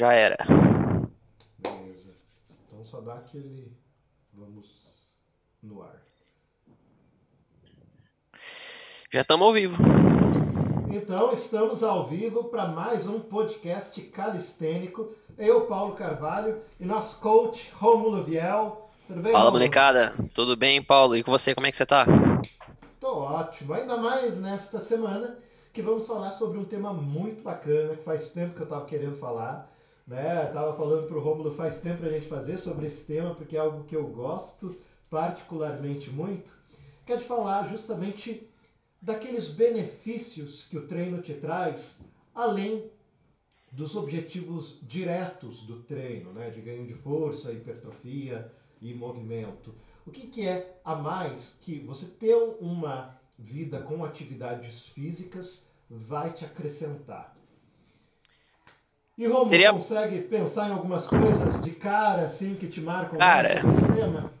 Já era. Beleza. Então só dá aquele. Vamos no ar. Já estamos ao vivo. Então estamos ao vivo para mais um podcast calistênico. Eu, Paulo Carvalho, e nosso coach Rômulo Viel. Tudo bem, Fala, molecada. Tudo bem, Paulo? E com você, como é que você tá? Tô ótimo. Ainda mais nesta semana que vamos falar sobre um tema muito bacana que faz tempo que eu estava querendo falar. Né? Tava falando pro Rômulo faz tempo a gente fazer sobre esse tema porque é algo que eu gosto particularmente muito, que é de falar justamente daqueles benefícios que o treino te traz, além dos objetivos diretos do treino, né? de ganho de força, hipertrofia e movimento. O que, que é a mais que você ter uma vida com atividades físicas vai te acrescentar? E Romulo, Seria- consegue pensar em algumas coisas de cara assim que te marcam Cara. tema?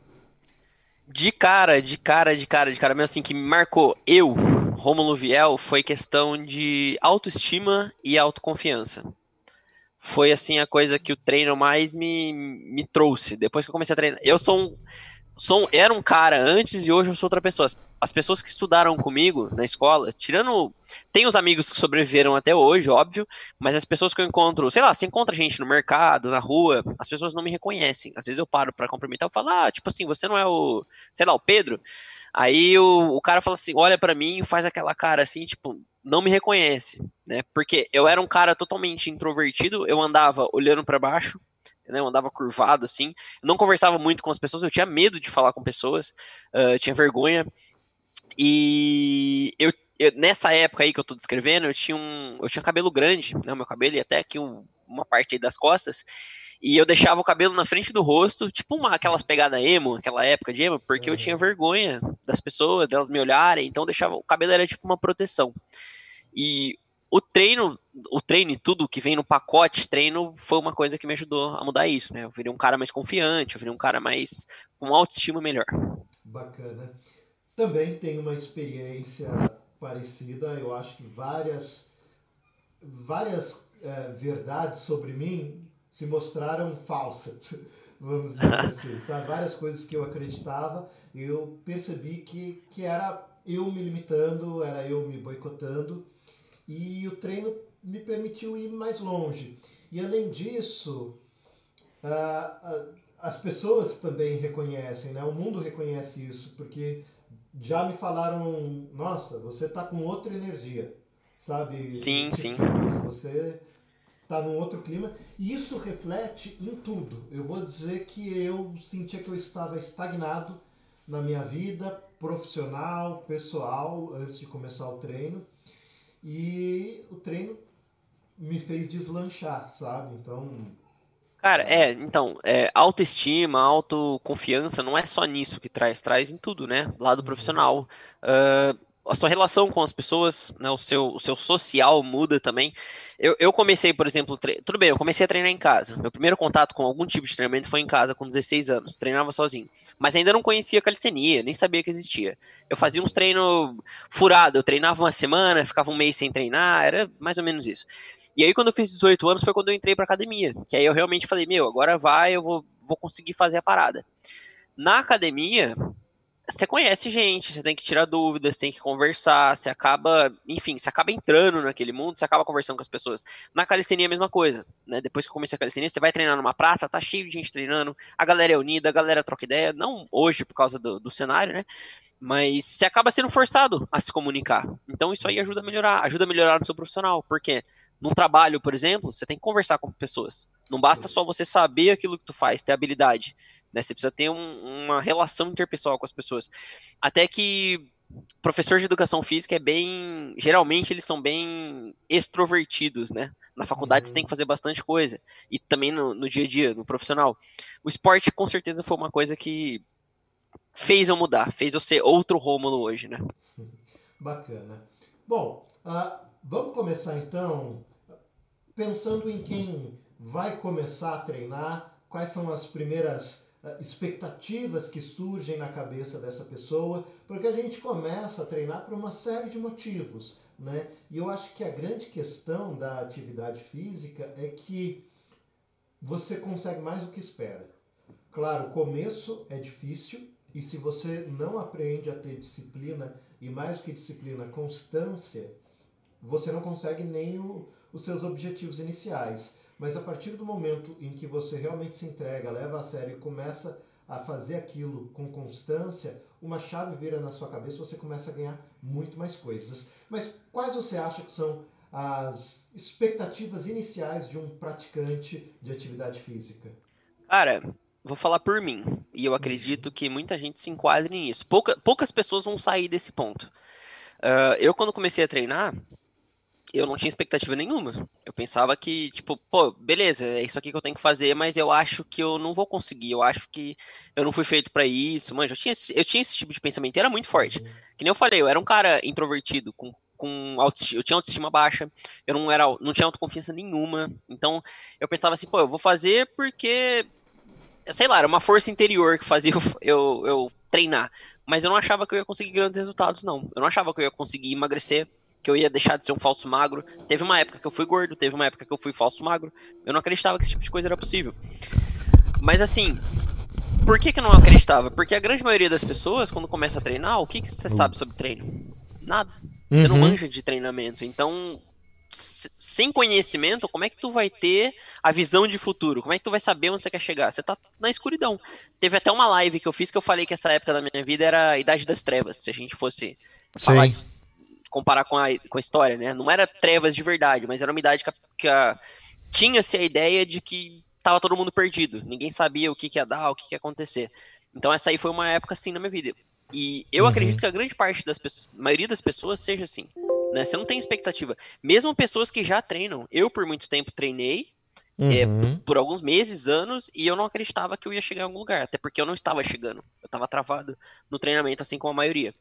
De cara, de cara, de cara, de cara, mesmo assim, que me marcou eu, Rômulo Viel, foi questão de autoestima e autoconfiança. Foi, assim, a coisa que o treino mais me, me trouxe. Depois que eu comecei a treinar. Eu sou um, sou um- Era um cara antes e hoje eu sou outra pessoa. As- As pessoas que estudaram comigo na escola, tirando. Tem os amigos que sobreviveram até hoje, óbvio, mas as pessoas que eu encontro, sei lá, se encontra gente no mercado, na rua, as pessoas não me reconhecem. Às vezes eu paro pra cumprimentar e falo, ah, tipo assim, você não é o, sei lá, o Pedro? Aí o, o cara fala assim, olha pra mim e faz aquela cara assim, tipo, não me reconhece, né? Porque eu era um cara totalmente introvertido, eu andava olhando pra baixo, né? Eu andava curvado assim, não conversava muito com as pessoas, eu tinha medo de falar com pessoas, ah, tinha vergonha. E eu, eu- nessa época aí que eu tô descrevendo, eu tinha um, eu tinha cabelo grande, né? Meu cabelo e até aqui um- uma parte aí das costas. E eu deixava o cabelo na frente do rosto, tipo uma, aquelas pegadas emo, aquela época de emo, porque eu Uhum. tinha vergonha das pessoas, delas me olharem, então eu deixava o cabelo era tipo uma proteção. E o treino, o treino e tudo que vem no pacote treino foi uma coisa que me ajudou a mudar isso, né? Eu virei um cara mais confiante, eu virei um cara mais com autoestima melhor. Bacana. Também tenho uma experiência parecida. Eu acho que várias, várias eh, verdades sobre mim se mostraram falsas, vamos dizer assim. Sabe? Várias coisas que eu acreditava, eu percebi que, que era eu me limitando, era eu me boicotando. E o treino me permitiu ir mais longe. E além disso, ah, ah, as pessoas também reconhecem, né? O mundo reconhece isso, porque já me falaram, nossa, você tá com outra energia, sabe? Sim, Você- sim. Você tá num outro clima e isso reflete em tudo. Eu vou dizer que eu sentia que eu estava estagnado na minha vida profissional, pessoal, antes de começar o treino. E o treino me fez deslanchar, sabe? Então, Cara, é, então, é, autoestima, autoconfiança, não é só nisso que traz, traz em tudo, né? Lado Uhum. profissional. Ah, a sua relação com as pessoas, né? O seu, o seu social muda também. Eu, eu comecei, por exemplo, tre- tudo bem, eu comecei a treinar em casa. Meu primeiro contato com algum tipo de treinamento foi em casa, com 16 anos. Treinava sozinho. Mas ainda não conhecia calistenia, nem sabia que existia. Eu fazia uns treinos furado, eu treinava uma semana, ficava um mês sem treinar, era mais ou menos isso. E aí, quando eu fiz 18 anos, foi quando eu entrei pra academia. Que aí eu realmente falei, meu, agora vai, eu vou, vou conseguir fazer a parada. Na academia, você conhece gente, você tem que tirar dúvidas, tem que conversar, você acaba, enfim, você acaba entrando naquele mundo, você acaba conversando com as pessoas. Na calistenia é a mesma coisa, né? Depois que eu comecei a calistenia, você vai treinar numa praça, tá cheio de gente treinando, a galera é unida, a galera troca ideia, não hoje por causa do, do cenário, né? Mas você acaba sendo forçado a se comunicar. Então isso aí ajuda a melhorar, ajuda a melhorar no seu profissional, porque num trabalho, por exemplo, você tem que conversar com pessoas. Não basta só você saber aquilo que tu faz, ter habilidade. Né? Você precisa ter um- uma relação interpessoal com as pessoas. Até que professor de educação física é bem. Geralmente eles são bem extrovertidos, né? Na faculdade você Uhum. tem que fazer bastante coisa. E também no, no dia a dia, no profissional. O esporte, com certeza, foi uma coisa que fez eu mudar, fez eu ser outro Rômulo hoje, né? Bacana. Bom, ah, vamos começar então pensando em quem vai começar a treinar, quais são as primeiras ah, expectativas que surgem na cabeça dessa pessoa, porque a gente começa a treinar por uma série de motivos, né? E eu acho que a grande questão da atividade física é que você consegue mais do que espera. Claro, o começo é difícil e se você não aprende a ter disciplina e mais do que disciplina, constância, você não consegue nem o, os seus objetivos iniciais. Mas a partir do momento em que você realmente se entrega, leva a sério e começa a fazer aquilo com constância, uma chave vira na sua cabeça, você começa a ganhar muito mais coisas. Mas quais você acha que são as expectativas iniciais de um praticante de atividade física? Cara, vou falar por mim, e eu acredito que muita gente se enquadre nisso. Pouca, poucas pessoas vão sair desse ponto. Uh, eu, quando comecei a treinar, eu não tinha expectativa nenhuma. Eu pensava que, tipo, pô, beleza, é isso aqui que eu tenho que fazer, mas eu acho que eu não vou conseguir. Eu acho que eu não fui feito para isso. Mano, eu tinha, eu tinha esse tipo de pensamento, era muito forte. Uhum. Que nem eu falei, eu era um cara introvertido, com, com autoestima, eu tinha autoestima baixa, eu não era, não tinha autoconfiança nenhuma. Então, eu pensava assim, pô, eu vou fazer porque sei lá, era uma força interior que fazia eu, eu, eu treinar. Mas eu não achava que eu ia conseguir grandes resultados, não. Eu não achava que eu ia conseguir emagrecer que eu ia deixar de ser um falso magro. Teve uma época que eu fui gordo, teve uma época que eu fui falso magro. Eu não acreditava que esse tipo de coisa era possível. Mas assim, por que, que eu não acreditava? Porque a grande maioria das pessoas, quando começa a treinar, o que, que você uh. sabe sobre treino? Nada. Você uhum. não manja de treinamento. Então, sem conhecimento, como é que tu vai ter a visão de futuro? Como é que tu vai saber onde você quer chegar? Você tá na escuridão. Teve até uma live que eu fiz que eu falei que essa época da minha vida era a idade das trevas. Se a gente fosse falar isso comparar com a, com a história, né? Não era trevas de verdade, mas era uma idade que, que tinha-se a ideia de que tava todo mundo perdido. Ninguém sabia o que, que ia dar, o que, que ia acontecer. Então essa aí foi uma época assim na minha vida. E eu uhum. acredito que a grande parte das pessoas, maioria das pessoas seja assim. Né? Você não tem expectativa. Mesmo pessoas que já treinam. Eu, por muito tempo, treinei. É, uhum. É, por alguns meses, anos, e eu não acreditava que eu ia chegar em algum lugar, até porque eu não estava chegando. Eu estava travado no treinamento, assim como a maioria.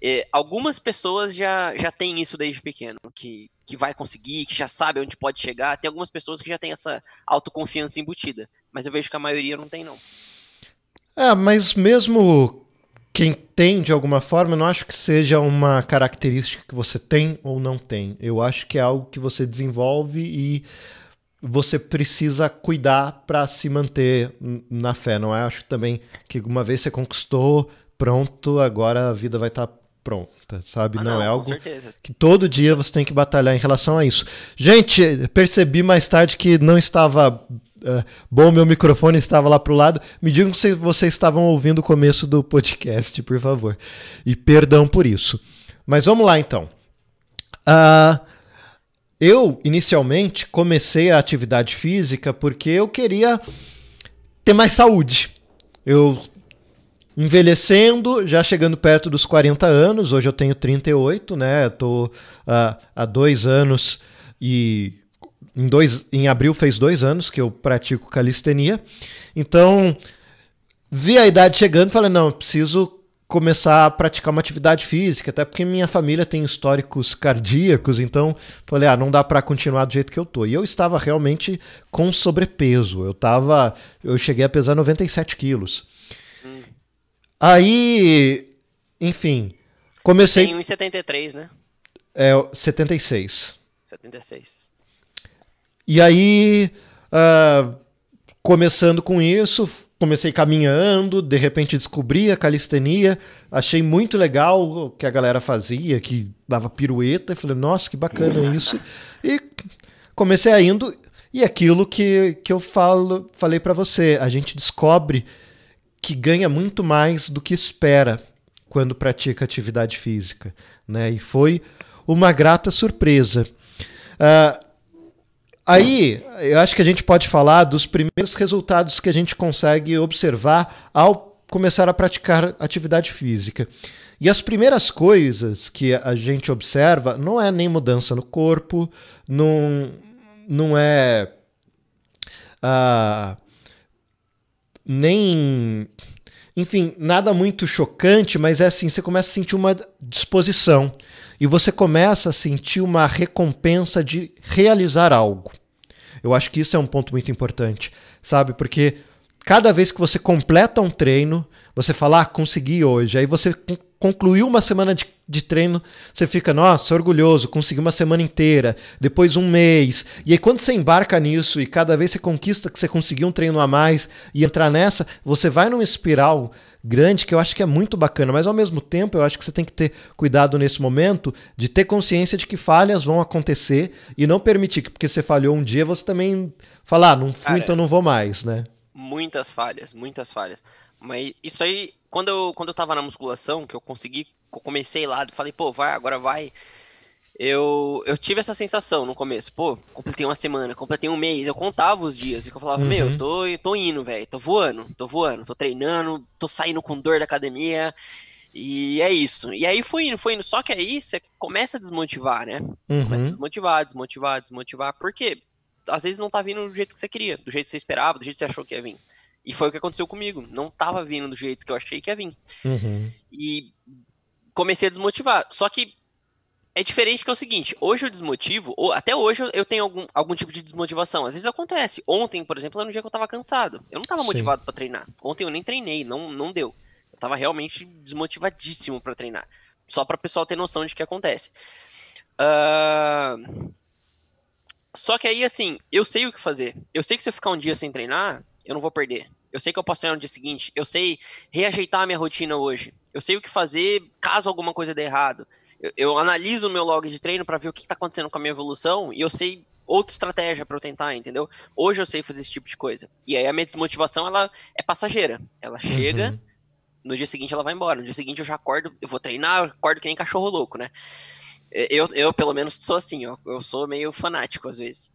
É, algumas pessoas já, já têm isso desde pequeno, que, que vai conseguir, que já sabe onde pode chegar. Tem algumas pessoas que já têm essa autoconfiança embutida, mas eu vejo que a maioria não tem, não. É, mas mesmo quem tem de alguma forma, eu não acho que seja uma característica que você tem ou não tem. Eu acho que é algo que você desenvolve e você precisa cuidar para se manter na fé. Não é? Acho também que uma vez você conquistou, pronto, agora a vida vai estar tá pronta, sabe? Ah, não, não, é algo que todo dia você tem que batalhar em relação a isso. Gente, percebi mais tarde que não estava uh, bom, meu microfone estava lá pro lado. Me digam se vocês estavam ouvindo o começo do podcast, por favor. E perdão por isso. Mas vamos lá então. Uh, eu, inicialmente, comecei a atividade física porque eu queria ter mais saúde. Eu envelhecendo, já chegando perto dos 40 anos, hoje eu tenho 38, né? Estou uh, há dois anos e em, dois, em abril fez dois anos que eu pratico calistenia. Então, vi a idade chegando falei, não, preciso começar a praticar uma atividade física, até porque minha família tem históricos cardíacos, então falei, ah, não dá para continuar do jeito que eu tô. E eu estava realmente com sobrepeso. Eu tava, eu cheguei a pesar 97 quilos. Aí, enfim, comecei. Tem 1,73, né? É, 76. 76. E aí, uh, começando com isso, comecei caminhando, de repente descobri a calistenia, achei muito legal o que a galera fazia, que dava pirueta, e falei, nossa, que bacana isso. E comecei a indo, e aquilo que, que eu falo, falei para você, a gente descobre que ganha muito mais do que espera quando pratica atividade física. Né? E foi uma grata surpresa. Uh, aí, eu acho que a gente pode falar dos primeiros resultados que a gente consegue observar ao começar a praticar atividade física. E as primeiras coisas que a gente observa não é nem mudança no corpo, não, não é. Uh, nem. Enfim, nada muito chocante, mas é assim: você começa a sentir uma disposição e você começa a sentir uma recompensa de realizar algo. Eu acho que isso é um ponto muito importante, sabe? Porque cada vez que você completa um treino, você fala, ah, consegui hoje. Aí você concluiu uma semana de, de treino, você fica, nossa, orgulhoso, consegui uma semana inteira, depois um mês. E aí, quando você embarca nisso e cada vez você conquista que você conseguiu um treino a mais e entrar nessa, você vai numa espiral grande que eu acho que é muito bacana, mas ao mesmo tempo eu acho que você tem que ter cuidado nesse momento de ter consciência de que falhas vão acontecer e não permitir que porque você falhou um dia você também falar, ah, não fui, Cara, então não vou mais, né? Muitas falhas, muitas falhas. Mas isso aí, quando eu, quando eu tava na musculação, que eu consegui, comecei lá, falei, pô, vai, agora vai. Eu, eu tive essa sensação no começo, pô, completei uma semana, completei um mês, eu contava os dias, e eu falava, uhum. meu, eu tô, eu tô indo, velho, tô voando, tô voando, tô treinando, tô saindo com dor da academia, e é isso. E aí fui indo, fui indo, só que aí você começa a desmotivar, né? Uhum. Começa a desmotivar, desmotivar, desmotivar, porque às vezes não tá vindo do jeito que você queria, do jeito que você esperava, do jeito que você achou que ia vir. E foi o que aconteceu comigo. Não tava vindo do jeito que eu achei que ia vir. Uhum. E comecei a desmotivar. Só que é diferente que é o seguinte, hoje eu desmotivo, ou até hoje eu tenho algum, algum tipo de desmotivação. Às vezes acontece. Ontem, por exemplo, era um dia que eu tava cansado. Eu não tava motivado para treinar. Ontem eu nem treinei, não, não deu. Eu tava realmente desmotivadíssimo para treinar. Só para o pessoal ter noção de que acontece. Uh... Só que aí, assim, eu sei o que fazer. Eu sei que se eu ficar um dia sem treinar, eu não vou perder. Eu sei que eu posso treinar no dia seguinte. Eu sei reajeitar a minha rotina hoje. Eu sei o que fazer caso alguma coisa dê errado. Eu, eu analiso o meu log de treino para ver o que está acontecendo com a minha evolução e eu sei outra estratégia para eu tentar, entendeu? Hoje eu sei fazer esse tipo de coisa. E aí a minha desmotivação ela é passageira. Ela chega, uhum. no dia seguinte ela vai embora. No dia seguinte eu já acordo, eu vou treinar, eu acordo que nem cachorro louco, né? Eu, eu pelo menos sou assim, ó. Eu sou meio fanático às vezes.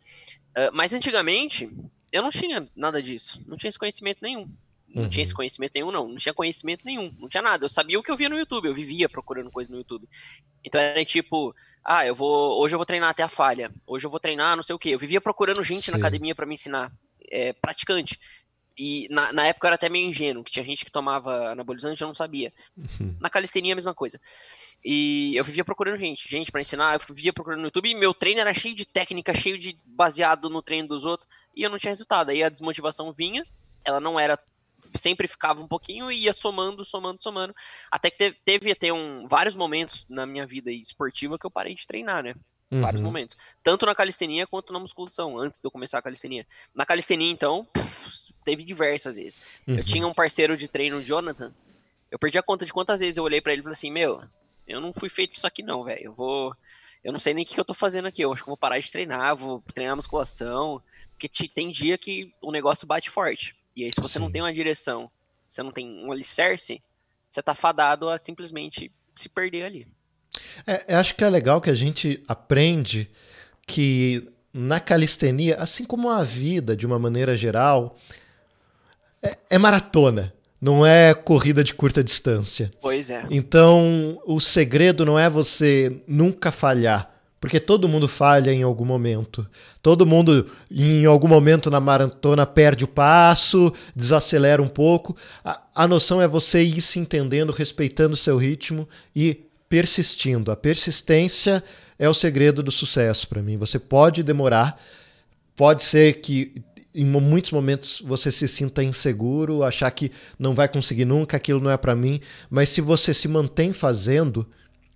Uh, mas antigamente, eu não tinha nada disso. Não tinha esse conhecimento nenhum. Não uhum. tinha esse conhecimento nenhum, não. Não tinha conhecimento nenhum. Não tinha nada. Eu sabia o que eu via no YouTube. Eu vivia procurando coisa no YouTube. Então era tipo, ah, eu vou. Hoje eu vou treinar até a falha. Hoje eu vou treinar não sei o quê. Eu vivia procurando gente Sim. na academia para me ensinar. É, praticante. E na, na, época eu era até meio ingênuo, que tinha gente que tomava anabolizante e eu não sabia. Uhum. Na calistenia a mesma coisa. E eu vivia procurando gente, gente para ensinar, eu vivia procurando no YouTube e meu treino era cheio de técnica, cheio de baseado no treino dos outros, e eu não tinha resultado. Aí a desmotivação vinha, ela não era sempre ficava um pouquinho e ia somando, somando, somando, até que teve, teve até um vários momentos na minha vida esportiva que eu parei de treinar, né? Uhum. Vários momentos. Tanto na calistenia quanto na musculação, antes de eu começar a calistenia. Na calistenia, então, puf, teve diversas vezes. Uhum. Eu tinha um parceiro de treino, o Jonathan. Eu perdi a conta de quantas vezes eu olhei para ele e falei assim: Meu, eu não fui feito isso aqui, não, velho. Eu vou. Eu não sei nem o que, eu tô fazendo aqui. Eu acho que vou parar de treinar, vou treinar musculação. Porque tem dia que o negócio bate forte. E aí, se você Sim. não tem uma direção, você não tem um alicerce, você tá fadado a simplesmente se perder ali. É, eu acho que é legal que a gente aprende que na calistenia, assim como a vida de uma maneira geral, é, é maratona não é corrida de curta distância. Pois é. Então, o segredo não é você nunca falhar, porque todo mundo falha em algum momento. Todo mundo, em algum momento na maratona, perde o passo, desacelera um pouco. A, a noção é você ir se entendendo, respeitando o seu ritmo e persistindo. A persistência é o segredo do sucesso para mim. Você pode demorar, pode ser que em muitos momentos você se sinta inseguro, achar que não vai conseguir nunca, aquilo não é para mim, mas se você se mantém fazendo,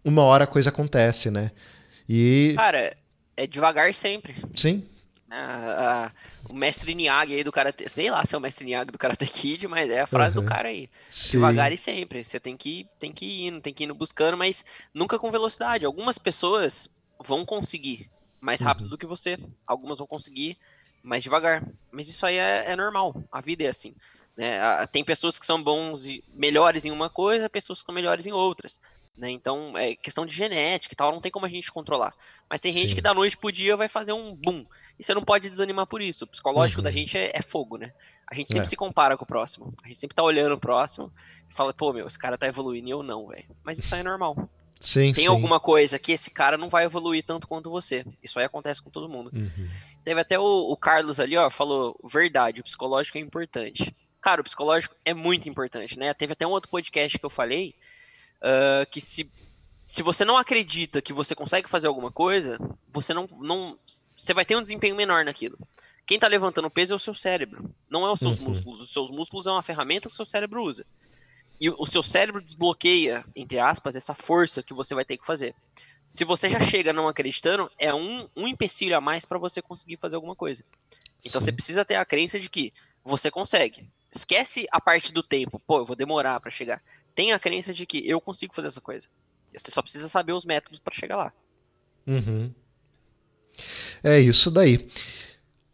uma hora a coisa acontece, né? E Cara, é devagar sempre. Sim. Ah, ah, o mestre Niag aí do Karate, sei lá se é o mestre Niag do Karate Kid, mas é a frase uhum. do cara aí. Sim. Devagar e sempre. Você tem que, tem que ir indo, tem que ir indo buscando, mas nunca com velocidade. Algumas pessoas vão conseguir mais rápido uhum. do que você. Algumas vão conseguir mais devagar. Mas isso aí é, é normal, a vida é assim. Né? Tem pessoas que são bons e melhores em uma coisa, pessoas que são melhores em outras. Né? Então, é questão de genética e tal, não tem como a gente controlar. Mas tem gente Sim. que da noite pro dia vai fazer um boom. E você não pode desanimar por isso. O psicológico uhum. da gente é, é, fogo, né? A gente sempre é. se compara com o próximo. A gente sempre tá olhando o próximo e fala, pô, meu, esse cara tá evoluindo e eu não, velho. Mas isso aí é normal. Sim, tem sim. alguma coisa que esse cara não vai evoluir tanto quanto você. Isso aí acontece com todo mundo. Uhum. Teve até o, o, Carlos ali, ó, falou, verdade, o psicológico é importante. Cara, o psicológico é muito importante, né? Teve até um outro podcast que eu falei uh, que se, se você não acredita que você consegue fazer alguma coisa, você não, não. Você vai ter um desempenho menor naquilo. Quem tá levantando peso é o seu cérebro, não é os seus uhum. músculos. Os seus músculos é uma ferramenta que o seu cérebro usa. E o seu cérebro desbloqueia, entre aspas, essa força que você vai ter que fazer. Se você já chega não acreditando, é um, um empecilho a mais para você conseguir fazer alguma coisa. Então Sim. você precisa ter a crença de que você consegue. Esquece a parte do tempo. Pô, eu vou demorar para chegar. Tenha a crença de que eu consigo fazer essa coisa. Você só precisa saber os métodos para chegar lá. Uhum. É isso daí.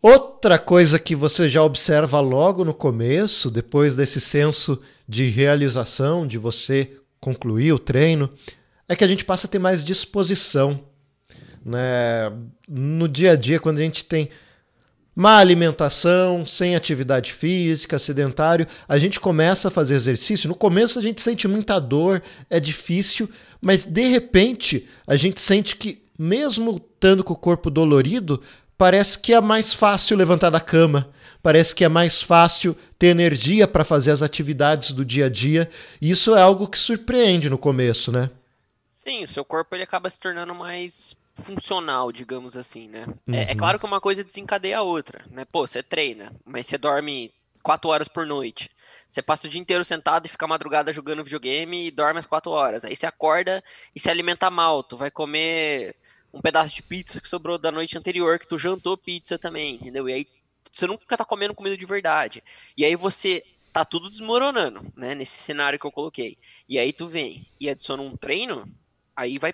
Outra coisa que você já observa logo no começo, depois desse senso de realização, de você concluir o treino, é que a gente passa a ter mais disposição. Né? No dia a dia, quando a gente tem má alimentação, sem atividade física, sedentário, a gente começa a fazer exercício. No começo a gente sente muita dor, é difícil, mas de repente a gente sente que, mesmo estando com o corpo dolorido, parece que é mais fácil levantar da cama, parece que é mais fácil ter energia para fazer as atividades do dia a dia. E isso é algo que surpreende no começo, né? Sim, o seu corpo ele acaba se tornando mais funcional, digamos assim, né? Uhum. É, é, uhum. claro que uma coisa desencadeia a outra, né? Pô, você treina, mas você dorme quatro horas por noite. Você passa o dia inteiro sentado e fica madrugada jogando videogame e dorme às quatro horas. Aí você acorda e se alimenta mal. Tu vai comer um pedaço de pizza que sobrou da noite anterior, que tu jantou pizza também, entendeu? E aí você nunca tá comendo comida de verdade. E aí você tá tudo desmoronando, né? Nesse cenário que eu coloquei. E aí tu vem e adiciona um treino, aí vai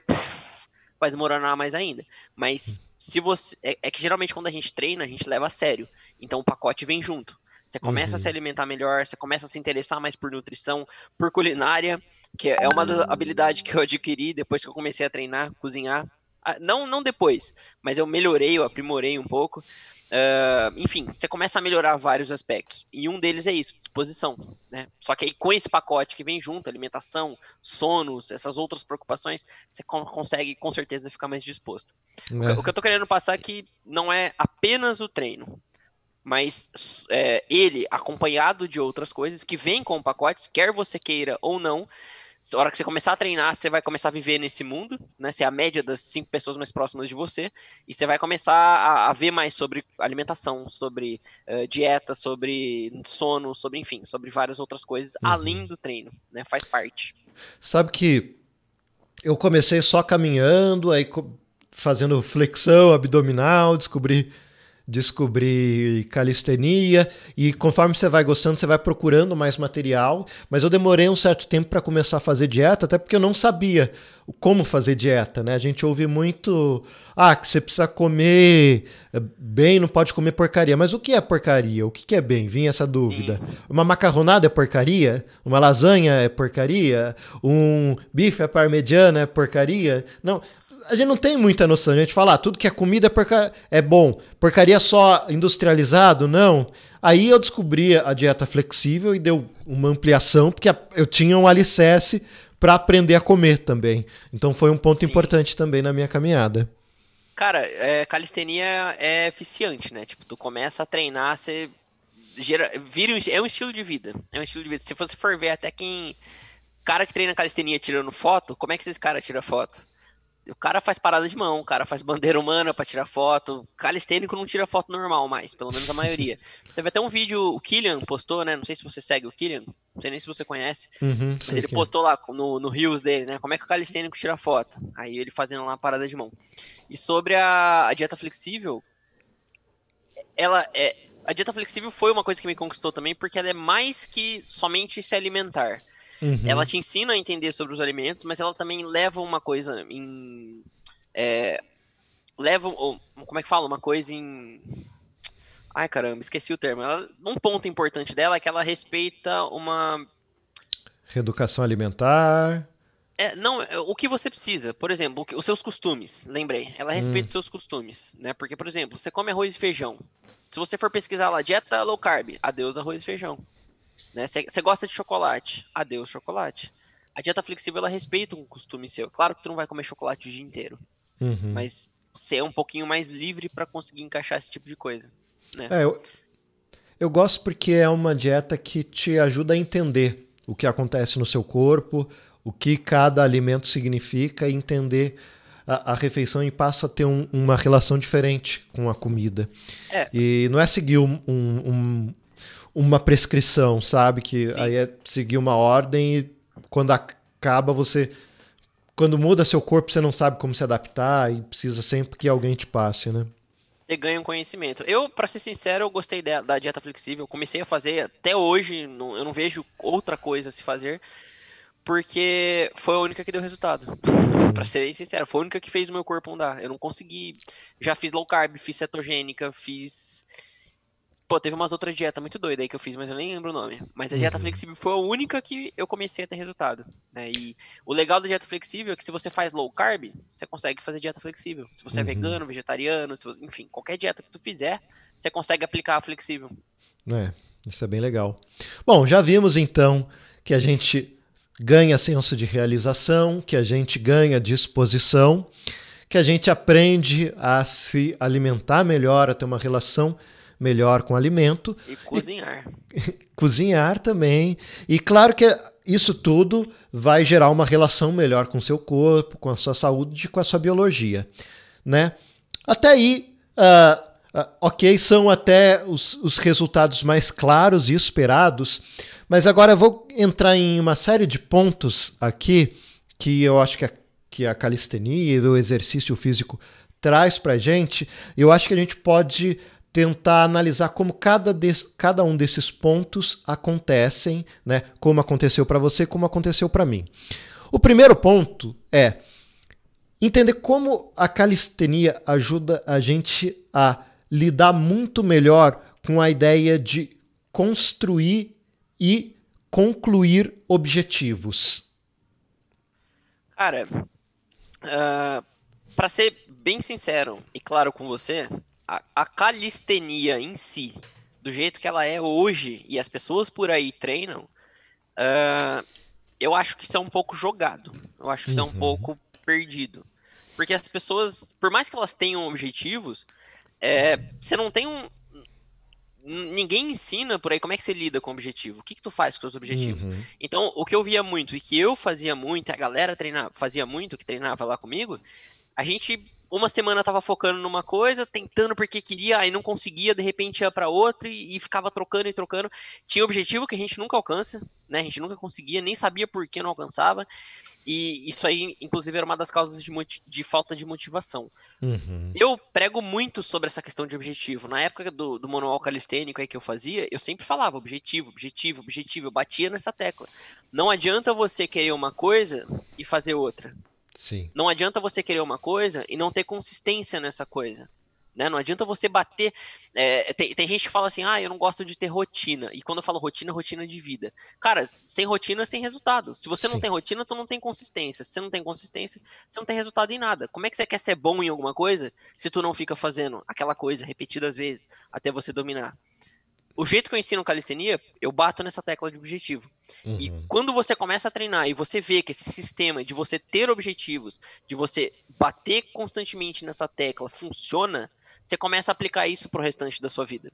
vai desmoronar mais ainda. Mas se você. É, é, que geralmente quando a gente treina, a gente leva a sério. Então o pacote vem junto. Você começa uhum. a se alimentar melhor, você começa a se interessar mais por nutrição, por culinária, que é uma das habilidades que eu adquiri depois que eu comecei a treinar, cozinhar. Ah, não, não depois, mas eu melhorei, eu aprimorei um pouco. Uh, enfim, você começa a melhorar vários aspectos. E um deles é isso, disposição. Né? Só que aí com esse pacote que vem junto, alimentação, sonos, essas outras preocupações, você consegue com certeza ficar mais disposto. É. O que eu tô querendo passar é que não é apenas o treino, mas é, ele acompanhado de outras coisas que vem com o pacote, quer você queira ou não, a hora que você começar a treinar, você vai começar a viver nesse mundo, né? Ser a média das cinco pessoas mais próximas de você, e você vai começar a, a ver mais sobre alimentação, sobre uh, dieta, sobre sono, sobre, enfim, sobre várias outras coisas, uhum. além do treino, né? Faz parte. Sabe que eu comecei só caminhando, aí fazendo flexão abdominal, descobri descobrir calistenia e conforme você vai gostando, você vai procurando mais material. Mas eu demorei um certo tempo para começar a fazer dieta, até porque eu não sabia como fazer dieta, né? A gente ouve muito, ah, que você precisa comer bem, não pode comer porcaria. Mas o que é porcaria? O que é bem? Vinha essa dúvida. Uma macarronada é porcaria? Uma lasanha é porcaria? Um bife à parmegiana é porcaria? Não, a gente não tem muita noção. A gente fala, ah, tudo que é comida é, porca... é bom. Porcaria só industrializado? Não. Aí eu descobri a dieta flexível e deu uma ampliação, porque eu tinha um alicerce para aprender a comer também. Então foi um ponto Sim. importante também na minha caminhada. Cara, é, calistenia é eficiente, né? Tipo, tu começa a treinar, você gera, vira, é um estilo de vida. É um estilo de vida. Se você for ver até quem cara que treina calistenia tirando foto, como é que esses caras tiram foto? O cara faz parada de mão, o cara faz bandeira humana para tirar foto. Calistênico não tira foto normal mais, pelo menos a maioria. Teve até um vídeo, o Killian postou, né? Não sei se você segue o Killian, não sei nem se você conhece. Uhum, mas ele postou lá no, no Rios dele, né? Como é que o calistênico tira foto? Aí ele fazendo lá a parada de mão. E sobre a, a dieta flexível, ela é. A dieta flexível foi uma coisa que me conquistou também, porque ela é mais que somente se alimentar. Uhum. Ela te ensina a entender sobre os alimentos, mas ela também leva uma coisa em. É, leva. Como é que fala? Uma coisa em. Ai caramba, esqueci o termo. Ela, um ponto importante dela é que ela respeita uma. Reeducação alimentar. É, não, é, o que você precisa, por exemplo, os seus costumes, lembrei, ela respeita hum. seus costumes, né? Porque, por exemplo, você come arroz e feijão. Se você for pesquisar lá, dieta low carb, adeus arroz e feijão. Né? Você gosta de chocolate? Adeus chocolate. A dieta flexível ela respeita um costume seu. Claro que tu não vai comer chocolate o dia inteiro, uhum. mas ser é um pouquinho mais livre para conseguir encaixar esse tipo de coisa. Né? É, eu, eu gosto porque é uma dieta que te ajuda a entender o que acontece no seu corpo, o que cada alimento significa e entender a, a refeição e passa a ter um, uma relação diferente com a comida. É. E não é seguir um, um, uma prescrição, sabe? Que Sim. aí é seguir uma ordem e quando acaba você. Quando muda seu corpo, você não sabe como se adaptar e precisa sempre que alguém te passe, né? Você ganha um conhecimento. Eu, pra ser sincero, eu gostei da, da dieta flexível. Eu comecei a fazer até hoje, não- eu não vejo outra coisa a se fazer, porque foi a única que deu resultado. Pra ser bem sincero, foi a única que fez o meu corpo andar. Eu não consegui. Já fiz low carb, fiz cetogênica, fiz. Pô, teve umas outras dietas muito doidas aí que eu fiz, mas eu nem lembro o nome. Mas a dieta Uhum. flexível foi a única que eu comecei a ter resultado. né? E o legal da dieta flexível é que se você faz low carb, você consegue fazer dieta flexível. Se você é Uhum. vegano, vegetariano, você- enfim, qualquer dieta que tu fizer, você consegue aplicar a flexível. É, isso é bem legal. Bom, já vimos então que a gente ganha senso de realização, que a gente ganha disposição, que a gente aprende a se alimentar melhor, a ter uma relação melhor com o alimento, E cozinhar. cozinhar também. E claro que isso tudo vai gerar uma relação melhor com o seu corpo, com a sua saúde, com a sua biologia, né? Até aí, ah, ah, ok, são até os, os resultados mais claros e esperados, mas agora eu vou entrar em uma série de pontos aqui que eu acho que a, que a calistenia e o exercício físico traz pra gente. Eu acho que a gente pode tentar analisar como cada, des, cada um desses pontos acontecem, né? Como aconteceu para você, como aconteceu para mim. O primeiro ponto é entender como a calistenia ajuda a gente a lidar muito melhor com a ideia de construir e concluir objetivos. Cara, ah, pra ser bem sincero e claro com você, a, a calistenia em si, do jeito que ela é hoje e as pessoas por aí treinam, ah, eu acho que isso é um pouco jogado. Eu acho que isso é um Uhum. pouco perdido. Porque as pessoas, por mais que elas tenham objetivos, é, você não tem um. Ninguém ensina por aí como é que você lida com o objetivo. O que, que tu faz com os seus objetivos? Uhum. Então, o que eu via muito e que eu fazia muito, a galera treinava, fazia muito, que treinava lá comigo, a gente uma semana tava focando numa coisa, tentando porque queria, aí não conseguia, de repente ia para outra e, e ficava trocando e trocando. Tinha objetivo que a gente nunca alcança, né? A gente nunca conseguia, nem sabia por que não alcançava. E isso aí, inclusive, era uma das causas de, de falta de motivação. Uhum. Eu prego muito sobre essa questão de objetivo. Na época do, do manual calistênico aí que eu fazia, eu sempre falava objetivo, objetivo, objetivo. Eu batia nessa tecla. Não adianta você querer uma coisa e fazer outra. Sim. Não adianta você querer uma coisa e não ter consistência nessa coisa. Né? Não adianta você bater. é, tem, tem gente que fala assim, ah, eu não gosto de ter rotina. E quando eu falo rotina, rotina de vida. Cara, sem rotina, sem resultado. Se você Sim. não tem rotina, tu não tem consistência. Se você não tem consistência, você não tem resultado em nada. Como é que você quer ser bom em alguma coisa se tu não fica fazendo aquela coisa repetidas vezes até você dominar? O jeito que eu ensino calistenia, eu bato nessa tecla de objetivo. E Uhum. quando você começa a treinar e você vê que esse sistema de você ter objetivos, de você bater constantemente nessa tecla funciona, você começa a aplicar isso pro restante da sua vida.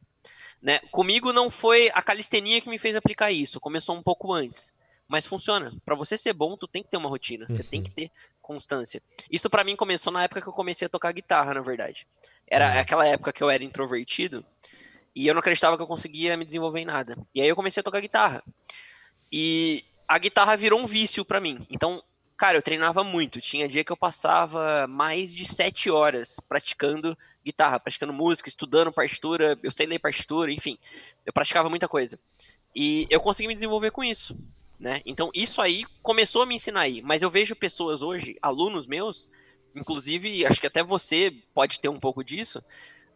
Né? Comigo não foi a calistenia que me fez aplicar isso, começou um pouco antes, mas funciona. Para você ser bom, tu tem que ter uma rotina, você tem Uhum. que ter constância. Isso para mim começou na época que eu comecei a tocar guitarra, na verdade. Era Uhum. aquela época que eu era introvertido e eu não acreditava que eu conseguia me desenvolver em nada. E aí eu comecei a tocar guitarra. E a guitarra virou um vício pra mim. Então, cara, eu treinava muito. Tinha dia que eu passava mais de sete horas praticando guitarra, praticando música, estudando partitura. Eu sei ler partitura, enfim. Eu praticava muita coisa. E eu consegui me desenvolver com isso. Né? Então, isso aí começou a me ensinar aí. Mas eu vejo pessoas hoje, alunos meus, inclusive, acho que até você pode ter um pouco disso,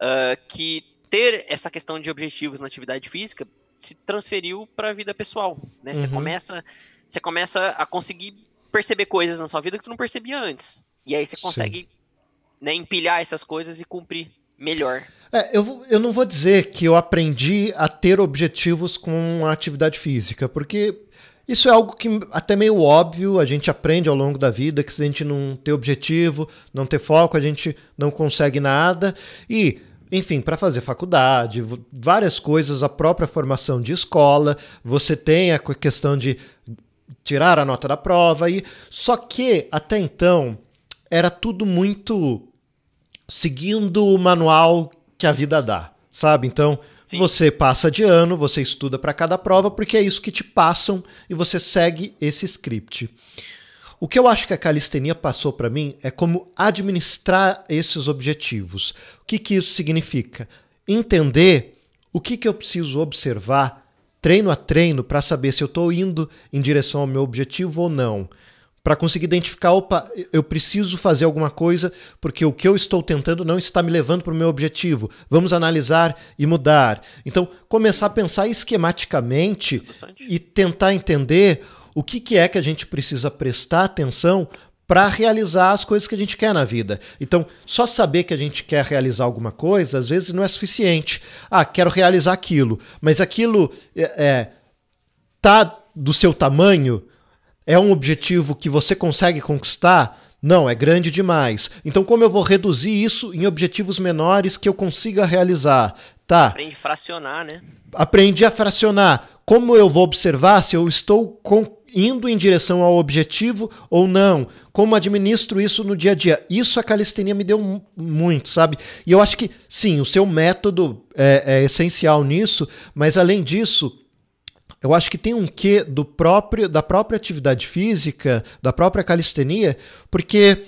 ah, que ter essa questão de objetivos na atividade física se transferiu para a vida pessoal, né? Você Uhum. começa, você começa a conseguir perceber coisas na sua vida que tu não percebia antes. E aí você consegue né, empilhar essas coisas e cumprir melhor. É, eu, eu não vou dizer que eu aprendi a ter objetivos com a atividade física, porque isso é algo que até meio óbvio, a gente aprende ao longo da vida, que se a gente não ter objetivo, não ter foco, a gente não consegue nada. E, enfim, para fazer faculdade, várias coisas, a própria formação de escola, você tem a questão de tirar a nota da prova, e só que até então era tudo muito seguindo o manual que a vida dá, sabe? Então, Sim. Você passa de ano, você estuda para cada prova, porque é isso que te passam e você segue esse script. O que eu acho que a calistenia passou para mim é como administrar esses objetivos. O que, que isso significa? Entender o que, que eu preciso observar treino a treino para saber se eu estou indo em direção ao meu objetivo ou não. Para conseguir identificar, opa, eu preciso fazer alguma coisa porque o que eu estou tentando não está me levando para o meu objetivo. Vamos analisar e mudar. Então, começar a pensar esquematicamente e tentar entender o que, que é que a gente precisa prestar atenção para realizar as coisas que a gente quer na vida. Então, só saber que a gente quer realizar alguma coisa, às vezes não é suficiente. Ah, quero realizar aquilo, mas aquilo é, é tá do seu tamanho, é um objetivo que você consegue conquistar. Não, é grande demais. Então, como eu vou reduzir isso em objetivos menores que eu consiga realizar? Tá. Aprende a fracionar, né? Aprendi a fracionar. Como eu vou observar se eu estou com indo em direção ao objetivo ou não? Como administro isso no dia a dia? Isso a calistenia me deu muito, sabe? E eu acho que, sim, o seu método é, é essencial nisso, mas além disso, eu acho que tem um quê do próprio, da própria atividade física, da própria calistenia, porque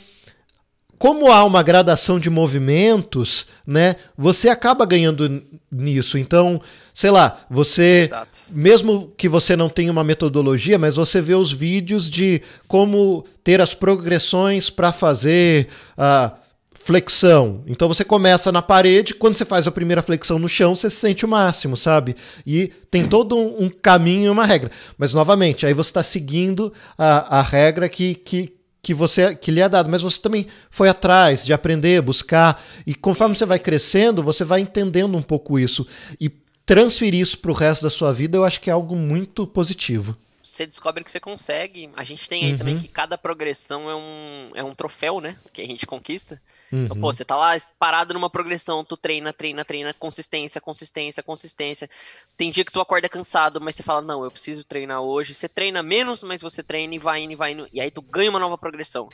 como há uma gradação de movimentos, né, você acaba ganhando nisso. Então, sei lá, você, Exato. mesmo que você não tenha uma metodologia, mas você vê os vídeos de como ter as progressões para fazer a flexão. Então você começa na parede, quando você faz a primeira flexão no chão, você se sente o máximo, sabe? E tem todo um, um caminho e uma regra. Mas, novamente, aí você está seguindo a, a regra que, que, que você que lhe é dado, mas você também foi atrás de aprender, buscar e conforme você vai crescendo, você vai entendendo um pouco isso e transferir isso para o resto da sua vida, eu acho que é algo muito positivo. Você descobre que você consegue. A gente tem aí uhum. também que cada progressão é um, é um troféu, né? Que a gente conquista. Uhum. Então, pô, uhum. você tá lá parado numa progressão, tu treina, treina, treina, consistência, consistência, consistência. Tem dia que tu acorda cansado, mas você fala, não, eu preciso treinar hoje. Você treina menos, mas você treina e vai indo e vai indo. E aí tu ganha uma nova progressão.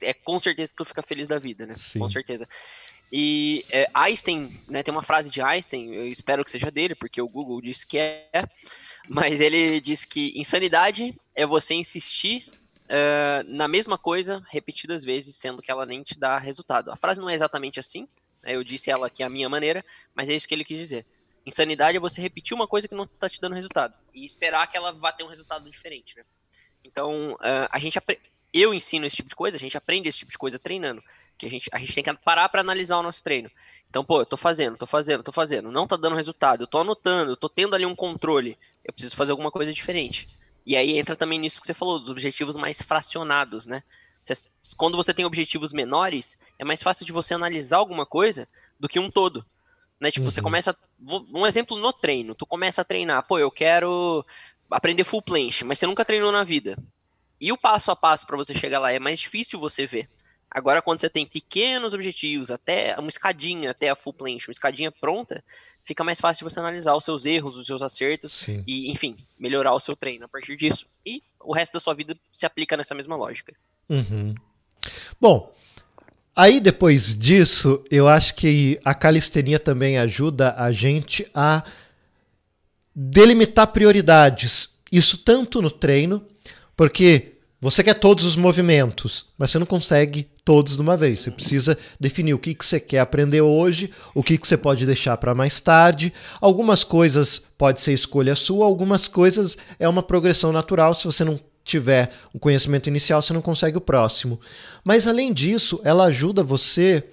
É com certeza que tu fica feliz da vida, né? Sim. Com certeza. E é, Einstein, né, tem uma frase de Einstein, eu espero que seja dele, porque o Google disse que é, mas ele diz que insanidade é você insistir uh, na mesma coisa repetidas vezes, sendo que ela nem te dá resultado. A frase não é exatamente assim, né? eu disse ela aqui a minha maneira, mas é isso que ele quis dizer. Insanidade é você repetir uma coisa que não está te dando resultado e esperar que ela vá ter um resultado diferente, né? Então, uh, a gente eu ensino esse tipo de coisa, a gente aprende esse tipo de coisa treinando, que a gente, a gente tem que parar para analisar o nosso treino. Então, pô, eu tô fazendo, tô fazendo, tô fazendo, não tá dando resultado, eu tô anotando, eu tô tendo ali um controle, eu preciso fazer alguma coisa diferente. E aí entra também nisso que você falou, dos objetivos mais fracionados, né? Você, quando você tem objetivos menores, é mais fácil de você analisar alguma coisa do que um todo. Né? Tipo, uhum. você começa. Um exemplo no treino. Tu começa a treinar, pô, eu quero aprender full planche, mas você nunca treinou na vida. E o passo a passo para você chegar lá é mais difícil você ver. Agora, quando você tem pequenos objetivos, até uma escadinha, até a full planche, uma escadinha pronta, fica mais fácil você analisar os seus erros, os seus acertos Sim. e, enfim, melhorar o seu treino a partir disso. E o resto da sua vida se aplica nessa mesma lógica. Uhum. Bom, aí depois disso, eu acho que a calistenia também ajuda a gente a delimitar prioridades. Isso tanto no treino, porque você quer todos os movimentos, mas você não consegue todos de uma vez. Você precisa definir o que, que você quer aprender hoje, o que, que você pode deixar para mais tarde. Algumas coisas pode ser escolha sua, algumas coisas é uma progressão natural. Se você não tiver um conhecimento inicial, você não consegue o próximo. Mas além disso, ela ajuda você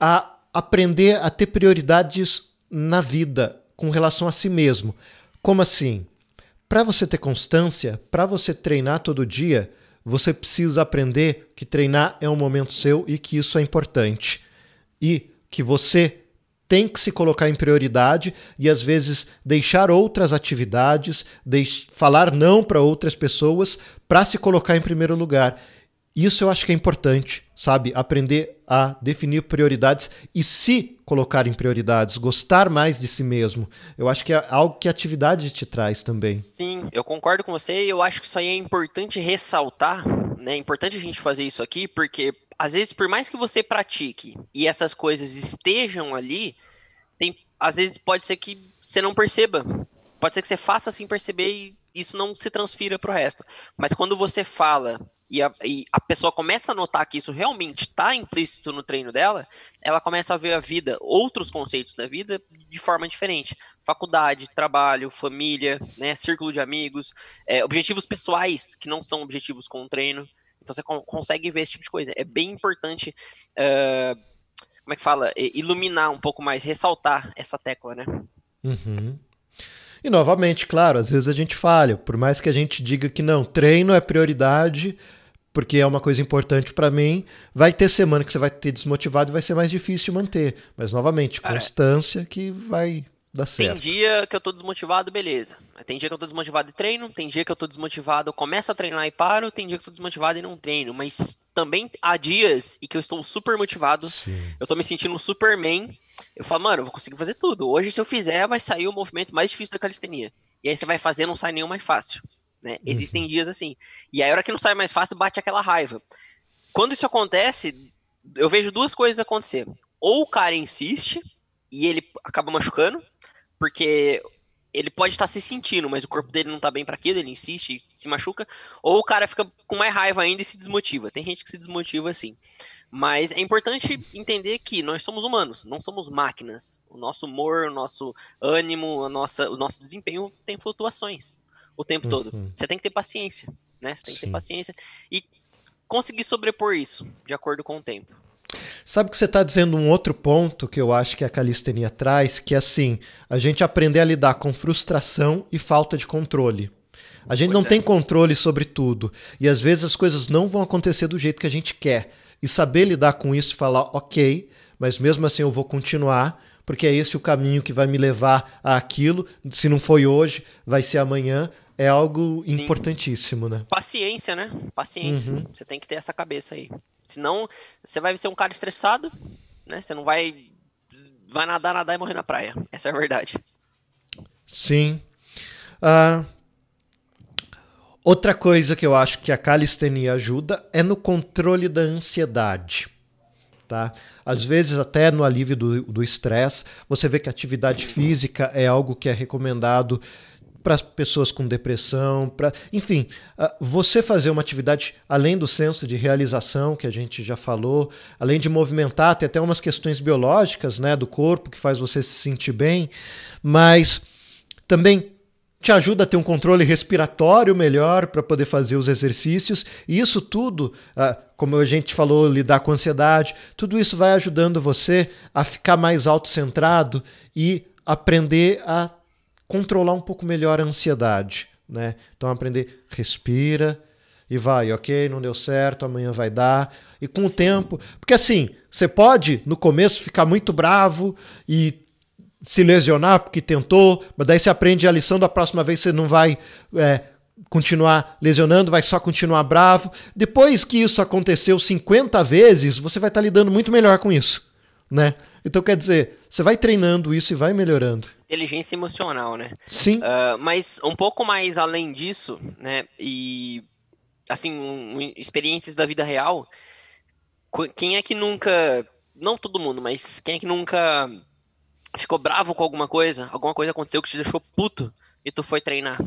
a aprender a ter prioridades na vida com relação a si mesmo. Como assim? Para você ter constância, para você treinar todo dia, você precisa aprender que treinar é um momento seu e que isso é importante. E que você tem que se colocar em prioridade e às vezes deixar outras atividades, deix falar não para outras pessoas para se colocar em primeiro lugar. Isso eu acho que é importante, sabe? Aprender a definir prioridades e se colocar em prioridades, gostar mais de si mesmo. Eu acho que é algo que a atividade te traz também. Sim, eu concordo com você e eu acho que isso aí é importante ressaltar, né? É importante a gente fazer isso aqui, porque às vezes, por mais que você pratique e essas coisas estejam ali, tem às vezes pode ser que você não perceba. Pode ser que você faça assim perceber e isso não se transfira para o resto. Mas quando você fala e a, e a, pessoa começa a notar que isso realmente está implícito no treino dela, ela começa a ver a vida, outros conceitos da vida, de forma diferente. Faculdade, trabalho, família, né, círculo de amigos, é, objetivos pessoais que não são objetivos com o treino. Então você consegue ver esse tipo de coisa. É bem importante, uh, como é que fala? Iluminar um pouco mais, ressaltar essa tecla, né? Uhum. E novamente, claro, às vezes a gente falha. Por mais que a gente diga que não, treino é prioridade, porque é uma coisa importante para mim, vai ter semana que você vai ter desmotivado e vai ser mais difícil manter. Mas novamente, Cara, constância que vai dar certo. Tem dia que eu tô desmotivado, beleza. Tem dia que eu tô desmotivado e treino, tem dia que eu tô desmotivado, eu começo a treinar e paro, tem dia que eu tô desmotivado e não treino, mas também há dias e que eu estou super motivado, Sim. eu tô me sentindo um Superman eu falo, mano, eu vou conseguir fazer tudo. Hoje, se eu fizer, vai sair o movimento mais difícil da calistenia. E aí você vai fazer, não sai nenhum mais fácil. Né? Uhum. Existem dias assim. E aí, a hora que não sai mais fácil, bate aquela raiva. Quando isso acontece, eu vejo duas coisas acontecer. Ou o cara insiste e ele acaba machucando, porque ele pode estar se sentindo, mas o corpo dele não está bem para aquilo, ele insiste, se machuca, ou o cara fica com mais raiva ainda e se desmotiva. Tem gente que se desmotiva assim. Mas é importante entender que nós somos humanos, não somos máquinas. O nosso humor, o nosso ânimo, a nossa, o nosso desempenho tem flutuações o tempo uhum. todo. Você tem que ter paciência, né? Você tem Sim. que ter paciência e conseguir sobrepor isso de acordo com o tempo. Sabe que você está dizendo um outro ponto que eu acho que a calistenia traz, que é assim, a gente aprender a lidar com frustração e falta de controle. A gente pois não é. tem controle sobre tudo. E às vezes as coisas não vão acontecer do jeito que a gente quer e saber lidar com isso e falar, ok, mas mesmo assim eu vou continuar, porque é esse o caminho que vai me levar àquilo. Se não foi hoje, vai ser amanhã. É algo Sim. importantíssimo, né? Paciência, né? Paciência. Uhum. Você tem que ter essa cabeça aí. Senão, você vai ser um cara estressado, né? Você não vai. Vai nadar, nadar e morrer na praia. Essa é a verdade. Sim. Uh, Outra coisa que eu acho que a calistenia ajuda é no controle da ansiedade. Tá? Às vezes, até no alívio do estresse, você vê que a atividade física é algo que é recomendado para pessoas com depressão, para, enfim, ah, você fazer uma atividade além do senso de realização que a gente já falou, além de movimentar, tem até umas questões biológicas, né, do corpo que faz você se sentir bem, mas também te ajuda a ter um controle respiratório melhor para poder fazer os exercícios. E isso tudo, ah, como a gente falou, lidar com ansiedade, tudo isso vai ajudando você a ficar mais autocentrado e aprender a controlar um pouco melhor a ansiedade. Né? Então, aprender, respira e vai, ok, não deu certo, amanhã vai dar. E com o tempo. Porque assim, você pode no começo ficar muito bravo e se lesionar porque tentou, mas daí você aprende a lição da próxima vez você não vai é, continuar lesionando, vai só continuar bravo. Depois que isso aconteceu 50 vezes, você vai estar lidando muito melhor com isso, né? Então quer dizer, você vai treinando isso e vai melhorando. Inteligência emocional, né? Sim. Uh, mas um pouco mais além disso, né? E assim, um, experiências da vida real. Quem é que nunca, não todo mundo, mas quem é que nunca ficou bravo com alguma coisa, alguma coisa aconteceu que te deixou puto e tu foi treinar.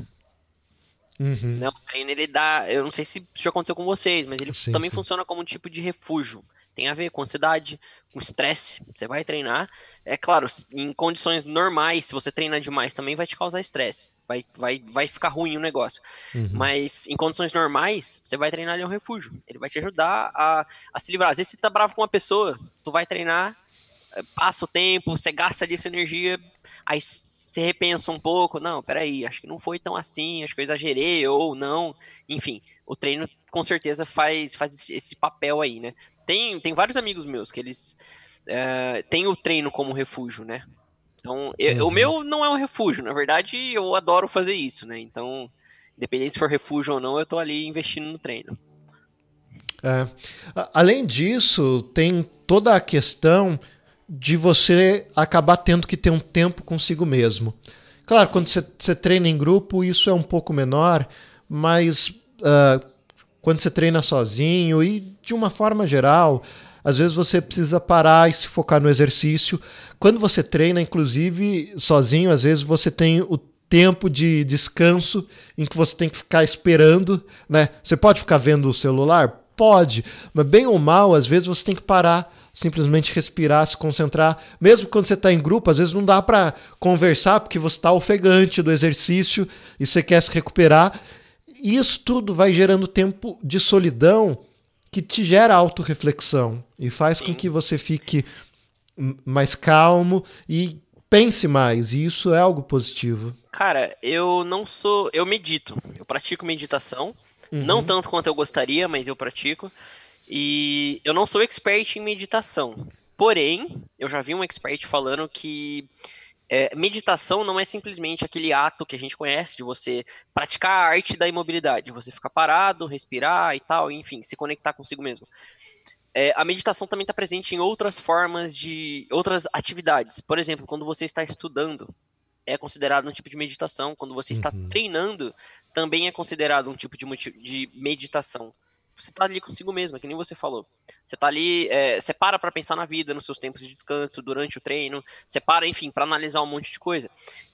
Uhum. Né, o treino ele dá, eu não sei se isso já aconteceu com vocês, mas ele sim, também sim. funciona como um tipo de refúgio. Tem a ver com ansiedade, com estresse. Você vai treinar. É claro, em condições normais, se você treinar demais, também vai te causar estresse. Vai, vai, vai ficar ruim o negócio. Uhum. Mas em condições normais, você vai treinar ele é um refúgio. Ele vai te ajudar a, a se livrar. Às vezes você tá bravo com uma pessoa, tu vai treinar, passa o tempo, você gasta ali sua energia, aí você repensa um pouco, não, peraí, acho que não foi tão assim, acho que eu exagerei, ou não, enfim, o treino com certeza faz, faz esse papel aí, né? Tem, tem vários amigos meus que eles uh, têm o treino como refúgio, né? Então, eu, uhum. o meu não é um refúgio, na verdade, eu adoro fazer isso, né? Então, independente se for refúgio ou não, eu tô ali investindo no treino. É. Além disso, tem toda a questão de você acabar tendo que ter um tempo consigo mesmo. Claro, quando você, você treina em grupo, isso é um pouco menor, mas uh, quando você treina sozinho e de uma forma geral, às vezes você precisa parar e se focar no exercício. Quando você treina, inclusive, sozinho, às vezes você tem o tempo de descanso em que você tem que ficar esperando, né? Você pode ficar vendo o celular? Pode, mas bem ou mal, às vezes você tem que parar, simplesmente respirar, se concentrar. Mesmo quando você está em grupo, às vezes não dá para conversar porque você está ofegante do exercício e você quer se recuperar. E isso tudo vai gerando tempo de solidão que te gera autorreflexão e faz Sim. com que você fique mais calmo e pense mais, e isso é algo positivo. Cara, eu não sou. Eu medito. Eu pratico meditação. Uhum. Não tanto quanto eu gostaria, mas eu pratico. E eu não sou expert em meditação. Porém, eu já vi um expert falando que é, meditação não é simplesmente aquele ato que a gente conhece de você praticar a arte da imobilidade, você ficar parado, respirar e tal, enfim, se conectar consigo mesmo. É, a meditação também está presente em outras formas de outras atividades. Por exemplo, quando você está estudando, é considerado um tipo de meditação. Quando você está uhum. treinando, também é considerado um tipo de, de meditação. Você está ali consigo mesmo, é que nem você falou. Você está ali, é, você para para pensar na vida, nos seus tempos de descanso, durante o treino. Você para, enfim, para analisar um monte de coisa.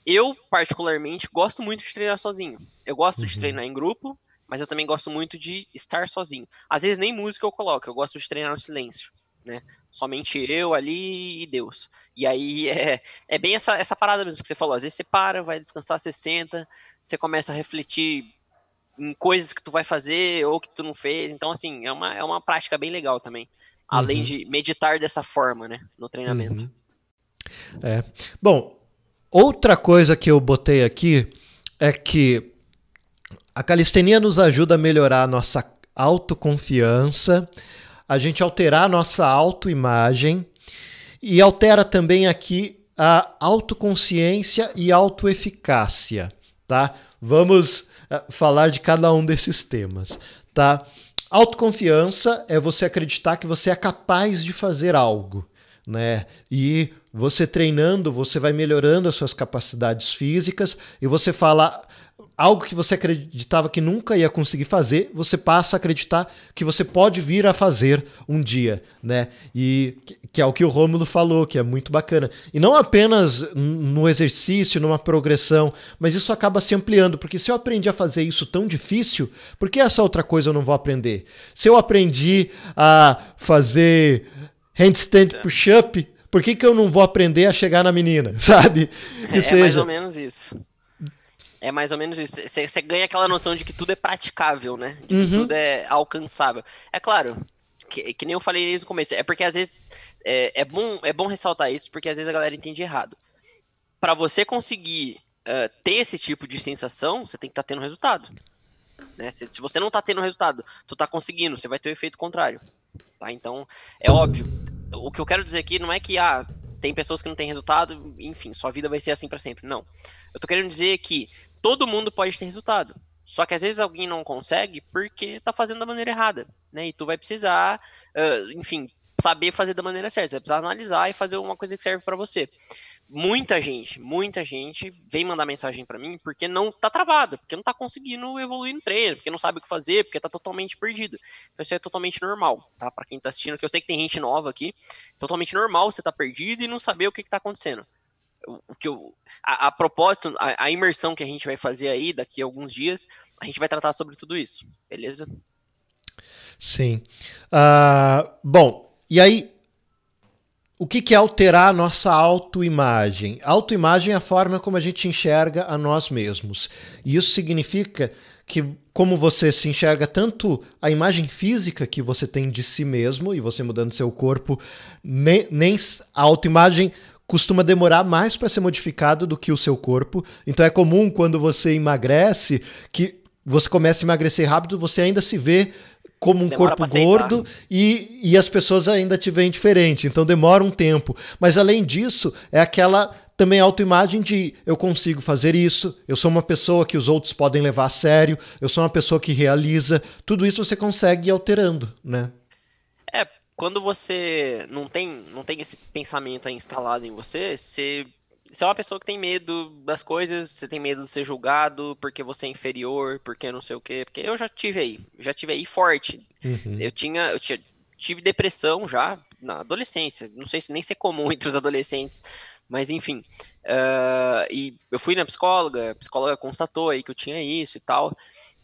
Eu, particularmente, gosto muito de treinar sozinho. Eu gosto uhum. de treinar em grupo, mas eu também gosto muito de estar sozinho. Às vezes nem música eu coloco, eu gosto de treinar no silêncio, né? Somente eu ali e Deus. E aí é, é bem essa, essa parada mesmo que você falou. Às vezes você para, vai descansar, você senta, você começa a refletir em coisas que tu vai fazer ou que tu não fez. Então, assim, é uma, é uma prática bem legal também. Além uhum. de meditar dessa forma, né? No treinamento. Uhum. É. Bom, outra coisa que eu botei aqui é que a calistenia nos ajuda a melhorar a nossa autoconfiança, a gente alterar a nossa autoimagem e altera também aqui a autoconsciência e autoeficácia, tá? Vamos falar de cada um desses temas, tá? Autoconfiança é você acreditar que você é capaz de fazer algo, né? E você treinando, você vai melhorando as suas capacidades físicas e você fala algo que você acreditava que nunca ia conseguir fazer, você passa a acreditar que você pode vir a fazer um dia, né? E que é o que o Rômulo falou, que é muito bacana. E não apenas no exercício, numa progressão, mas isso acaba se ampliando, porque se eu aprendi a fazer isso tão difícil, por que essa outra coisa eu não vou aprender? Se eu aprendi a fazer handstand é. push-up, por que, que eu não vou aprender a chegar na menina, sabe? Que é, seja... mais ou menos isso. É mais ou menos isso. Você ganha aquela noção de que tudo é praticável, né? De que uhum. tudo é alcançável. É claro, que, que, nem eu falei desde o começo, é porque às vezes é, é, bom, é bom ressaltar isso, porque às vezes a galera entende errado. Para você conseguir uh, ter esse tipo de sensação, você tem que estar tá tendo resultado. Né? Se, se, você não está tendo resultado, tu está conseguindo, você vai ter o efeito contrário. Tá? Então, é óbvio. O que eu quero dizer aqui não é que ah, tem pessoas que não têm resultado, enfim, sua vida vai ser assim para sempre. Não. Eu tô querendo dizer que todo mundo pode ter resultado. Só que às vezes alguém não consegue porque tá fazendo da maneira errada, né? E tu vai precisar, uh, enfim, saber fazer da maneira certa. Você vai precisar analisar e fazer uma coisa que serve para você. Muita gente, muita gente vem mandar mensagem para mim porque não tá travado, porque não tá conseguindo evoluir no treino, porque não sabe o que fazer, porque tá totalmente perdido. Então isso é totalmente normal, tá? Para quem tá assistindo, que eu sei que tem gente nova aqui, totalmente normal você tá perdido e não saber o que, que tá acontecendo o que eu, a, a propósito, a, a, imersão que a gente vai fazer aí daqui a alguns dias, a gente vai tratar sobre tudo isso, beleza? Sim. Uh, bom, e aí, o que, que é alterar a nossa autoimagem? Autoimagem é a forma como a gente enxerga a nós mesmos. E isso significa que, como você se enxerga tanto a imagem física que você tem de si mesmo, e você mudando seu corpo, nem, nem a autoimagem costuma demorar mais para ser modificado do que o seu corpo. Então é comum quando você emagrece que você começa a emagrecer rápido, você ainda se vê como um demora corpo gordo e, e as pessoas ainda te veem diferente. Então demora um tempo. Mas além disso, é aquela também autoimagem de eu consigo fazer isso, eu sou uma pessoa que os outros podem levar a sério, eu sou uma pessoa que realiza. Tudo isso você consegue ir alterando, né? Quando você não tem, não tem esse pensamento instalado em você, você, você é uma pessoa que tem medo das coisas, você tem medo de ser julgado porque você é inferior, porque não sei o quê. Porque eu já tive aí, já tive aí forte. Uhum. Eu tinha, eu tinha, tive depressão já na adolescência. Não sei se nem se é comum entre os adolescentes, mas enfim. Uh, e eu fui na psicóloga, a psicóloga constatou aí que eu tinha isso e tal.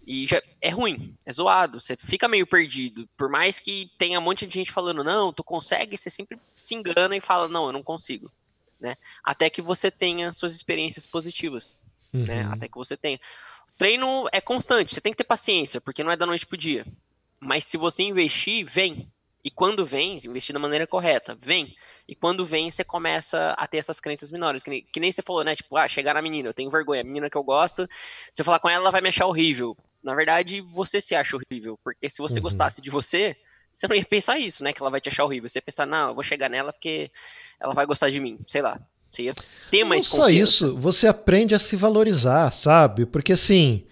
E já é ruim, é zoado, você fica meio perdido. Por mais que tenha um monte de gente falando, não, tu consegue, você sempre se engana e fala, não, eu não consigo. Né? Até que você tenha suas experiências positivas. Né? Uhum. Né? Até que você tenha. O treino é constante, você tem que ter paciência, porque não é da noite pro dia. Mas se você investir, vem. E quando vem, investir da maneira correta, vem. E quando vem, você começa a ter essas crenças menores. Que nem, que nem você falou, né? Tipo, ah, chegar na menina, eu tenho vergonha. A menina que eu gosto, se eu falar com ela, ela vai me achar horrível. Na verdade, você se acha horrível. Porque se você uhum. gostasse de você, você não ia pensar isso, né? Que ela vai te achar horrível. Você ia pensar, não, eu vou chegar nela porque ela vai gostar de mim. Sei lá. Você ia ter mais Não só isso, você aprende a se valorizar, sabe? Porque assim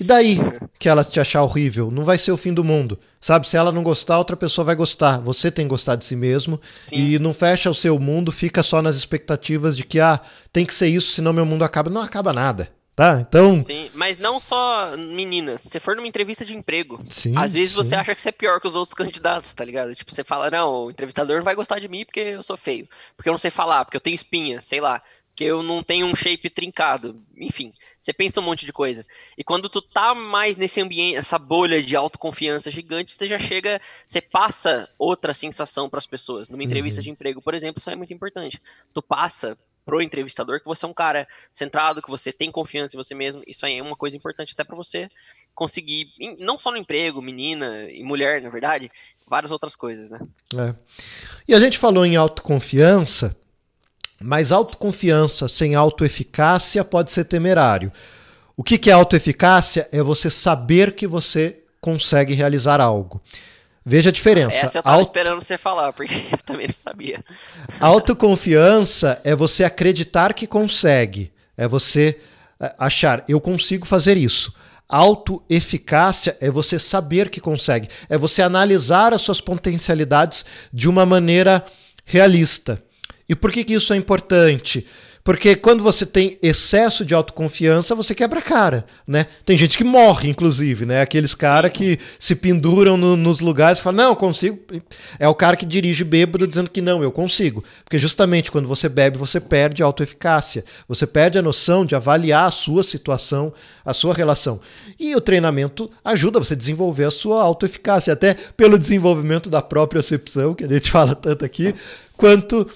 e daí que ela te achar horrível? Não vai ser o fim do mundo. Sabe? Se ela não gostar, outra pessoa vai gostar. Você tem que gostar de si mesmo. Sim. E não fecha o seu mundo, fica só nas expectativas de que, ah, tem que ser isso, senão meu mundo acaba. Não acaba nada. Tá? Então. Sim, mas não só meninas. Se for numa entrevista de emprego, sim, às vezes sim. você acha que você é pior que os outros candidatos, tá ligado? Tipo, você fala, não, o entrevistador não vai gostar de mim porque eu sou feio. Porque eu não sei falar, porque eu tenho espinha, sei lá que eu não tenho um shape trincado. Enfim, você pensa um monte de coisa. E quando tu tá mais nesse ambiente, essa bolha de autoconfiança gigante, você já chega, você passa outra sensação para as pessoas. Numa entrevista uhum. de emprego, por exemplo, isso é muito importante. Tu passa pro entrevistador que você é um cara centrado, que você tem confiança em você mesmo. Isso aí é uma coisa importante até para você conseguir, não só no emprego, menina e mulher, na verdade, várias outras coisas, né? É. E a gente falou em autoconfiança, mas autoconfiança sem autoeficácia pode ser temerário. O que, que é autoeficácia? É você saber que você consegue realizar algo. Veja a diferença. Essa eu estava Auto... esperando você falar, porque eu também não sabia. Autoconfiança é você acreditar que consegue. É você é, achar, eu consigo fazer isso. Autoeficácia é você saber que consegue. É você analisar as suas potencialidades de uma maneira realista. E por que, que isso é importante? Porque quando você tem excesso de autoconfiança, você quebra a cara, né? Tem gente que morre, inclusive, né? Aqueles caras que se penduram no, nos lugares e falam, não, eu consigo. É o cara que dirige bêbado dizendo que não, eu consigo. Porque justamente quando você bebe, você perde a autoeficácia. Você perde a noção de avaliar a sua situação, a sua relação. E o treinamento ajuda você a desenvolver a sua autoeficácia, até pelo desenvolvimento da própria acepção, que a gente fala tanto aqui, quanto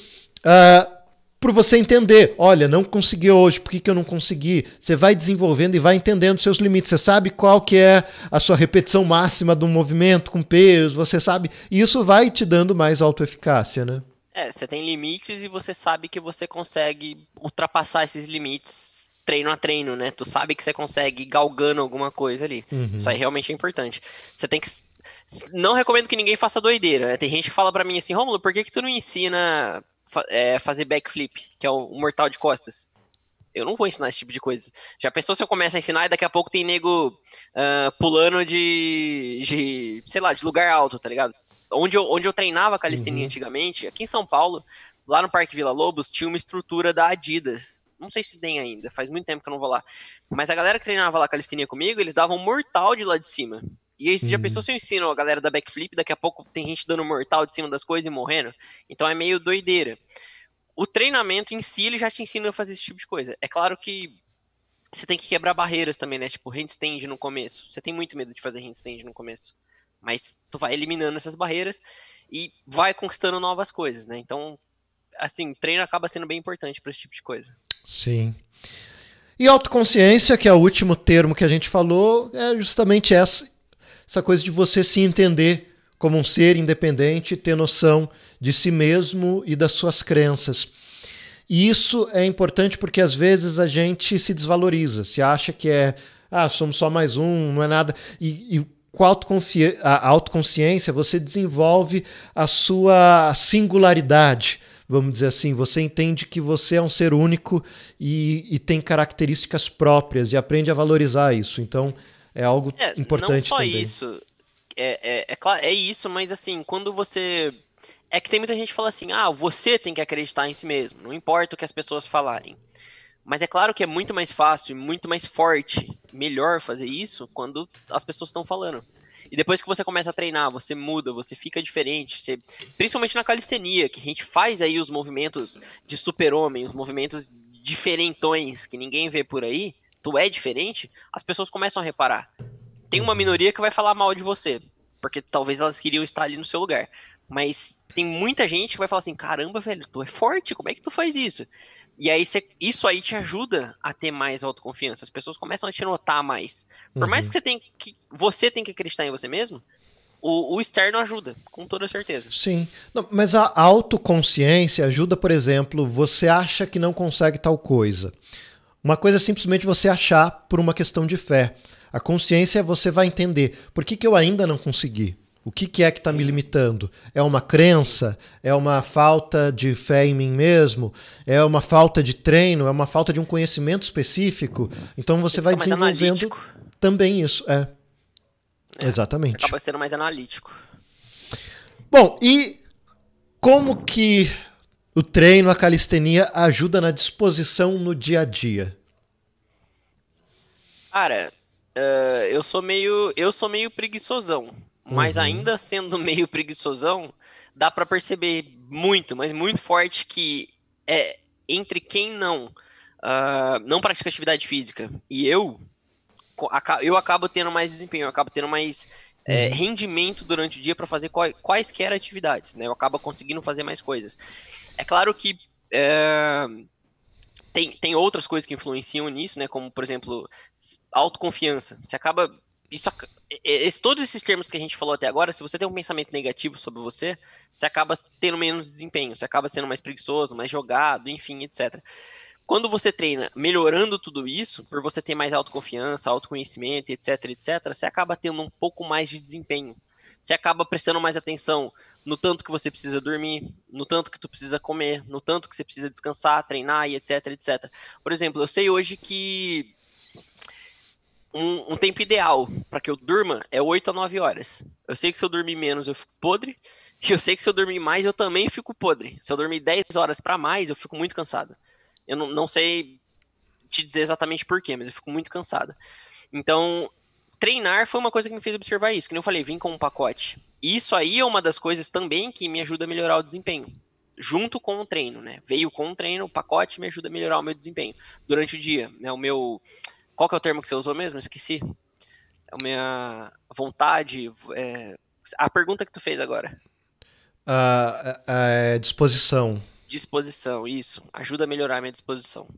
Uh, por você entender, olha, não consegui hoje, por que, que eu não consegui? Você vai desenvolvendo e vai entendendo seus limites. Você sabe qual que é a sua repetição máxima do movimento com peso, você sabe, e isso vai te dando mais autoeficácia, né? É, você tem limites e você sabe que você consegue ultrapassar esses limites treino a treino, né? Tu sabe que você consegue galgando alguma coisa ali. Uhum. Isso aí realmente é importante. Você tem que não recomendo que ninguém faça doideira. Né? Tem gente que fala para mim assim, Romulo, por que, que tu não ensina é, fazer backflip, que é o, mortal de costas. Eu não vou ensinar esse tipo de coisa. Já pensou se eu começo a ensinar e daqui a pouco tem nego uh, pulando de, de, sei lá, de lugar alto, tá ligado? Onde eu, onde eu treinava calistenia uhum. antigamente, aqui em São Paulo, lá no Parque Vila Lobos, tinha uma estrutura da Adidas. Não sei se tem ainda, faz muito tempo que eu não vou lá. Mas a galera que treinava lá calistenia comigo, eles davam mortal de lá de cima. E aí, você já pensou uhum. se eu ensino a galera da backflip, daqui a pouco tem gente dando mortal de cima das coisas e morrendo? Então é meio doideira. O treinamento em si, ele já te ensina a fazer esse tipo de coisa. É claro que você tem que quebrar barreiras também, né? Tipo, handstand no começo. Você tem muito medo de fazer handstand no começo. Mas tu vai eliminando essas barreiras e vai conquistando novas coisas, né? Então, assim, treino acaba sendo bem importante para esse tipo de coisa. Sim. E autoconsciência, que é o último termo que a gente falou, é justamente essa, essa coisa de você se entender como um ser independente, ter noção de si mesmo e das suas crenças. E isso é importante porque às vezes a gente se desvaloriza, se acha que é, ah, somos só mais um, não é nada. E, e com a, autoconsciência você desenvolve a sua singularidade, vamos dizer assim. Você entende que você é um ser único e, e tem características próprias e aprende a valorizar isso. Então, é algo é, importante não só também. isso. É, é, é, claro, é isso, mas assim, quando você. É que tem muita gente que fala assim, ah, você tem que acreditar em si mesmo, não importa o que as pessoas falarem. Mas é claro que é muito mais fácil e muito mais forte, melhor fazer isso quando as pessoas estão falando. E depois que você começa a treinar, você muda, você fica diferente. Você, principalmente na calistenia, que a gente faz aí os movimentos de super-homem, os movimentos diferentões que ninguém vê por aí, tu é diferente, as pessoas começam a reparar. Tem uma minoria que vai falar mal de você, porque talvez elas queriam estar ali no seu lugar. Mas tem muita gente que vai falar assim: caramba, velho, tu é forte, como é que tu faz isso? E aí cê, isso aí te ajuda a ter mais autoconfiança. As pessoas começam a te notar mais. Por uhum. mais que você tenha que você tem que acreditar em você mesmo, o, o externo ajuda, com toda certeza. Sim. Não, mas a autoconsciência ajuda, por exemplo, você acha que não consegue tal coisa. Uma coisa é simplesmente você achar por uma questão de fé. A consciência você vai entender por que, que eu ainda não consegui. O que, que é que está me limitando? É uma crença? É uma falta de fé em mim mesmo? É uma falta de treino? É uma falta de um conhecimento específico? Então você vai desenvolvendo também isso. É. é. Exatamente. Acaba sendo mais analítico. Bom, e como que o treino, a calistenia ajuda na disposição no dia a dia? Cara, uh, eu sou meio eu sou meio preguiçosão. Mas uhum. ainda sendo meio preguiçosão, dá para perceber muito, mas muito forte que é entre quem não uh, não pratica atividade física e eu, eu acabo tendo mais desempenho, eu acabo tendo mais é, uhum. rendimento durante o dia para fazer quais, quaisquer atividades, né? Eu acabo conseguindo fazer mais coisas. É claro que é, tem, tem outras coisas que influenciam nisso, né? Como, por exemplo, autoconfiança. Você acaba isso, esse, todos esses termos que a gente falou até agora, se você tem um pensamento negativo sobre você, você acaba tendo menos desempenho, você acaba sendo mais preguiçoso, mais jogado, enfim, etc. Quando você treina melhorando tudo isso, por você ter mais autoconfiança, autoconhecimento, etc, etc, você acaba tendo um pouco mais de desempenho. Você acaba prestando mais atenção no tanto que você precisa dormir, no tanto que tu precisa comer, no tanto que você precisa descansar, treinar e etc, etc. Por exemplo, eu sei hoje que um, um tempo ideal para que eu durma é 8 a 9 horas. Eu sei que se eu dormir menos eu fico podre, e eu sei que se eu dormir mais eu também fico podre. Se eu dormir 10 horas para mais, eu fico muito cansado. Eu não, não sei te dizer exatamente porquê, mas eu fico muito cansado. Então, treinar foi uma coisa que me fez observar isso. Que eu falei, vim com um pacote. Isso aí é uma das coisas também que me ajuda a melhorar o desempenho. Junto com o treino, né? Veio com o treino, o pacote me ajuda a melhorar o meu desempenho durante o dia. Né? O meu qual que é o termo que você usou mesmo? Esqueci. É a minha vontade. É... A pergunta que tu fez agora. A, a, a disposição. Disposição, isso. Ajuda a melhorar a minha disposição.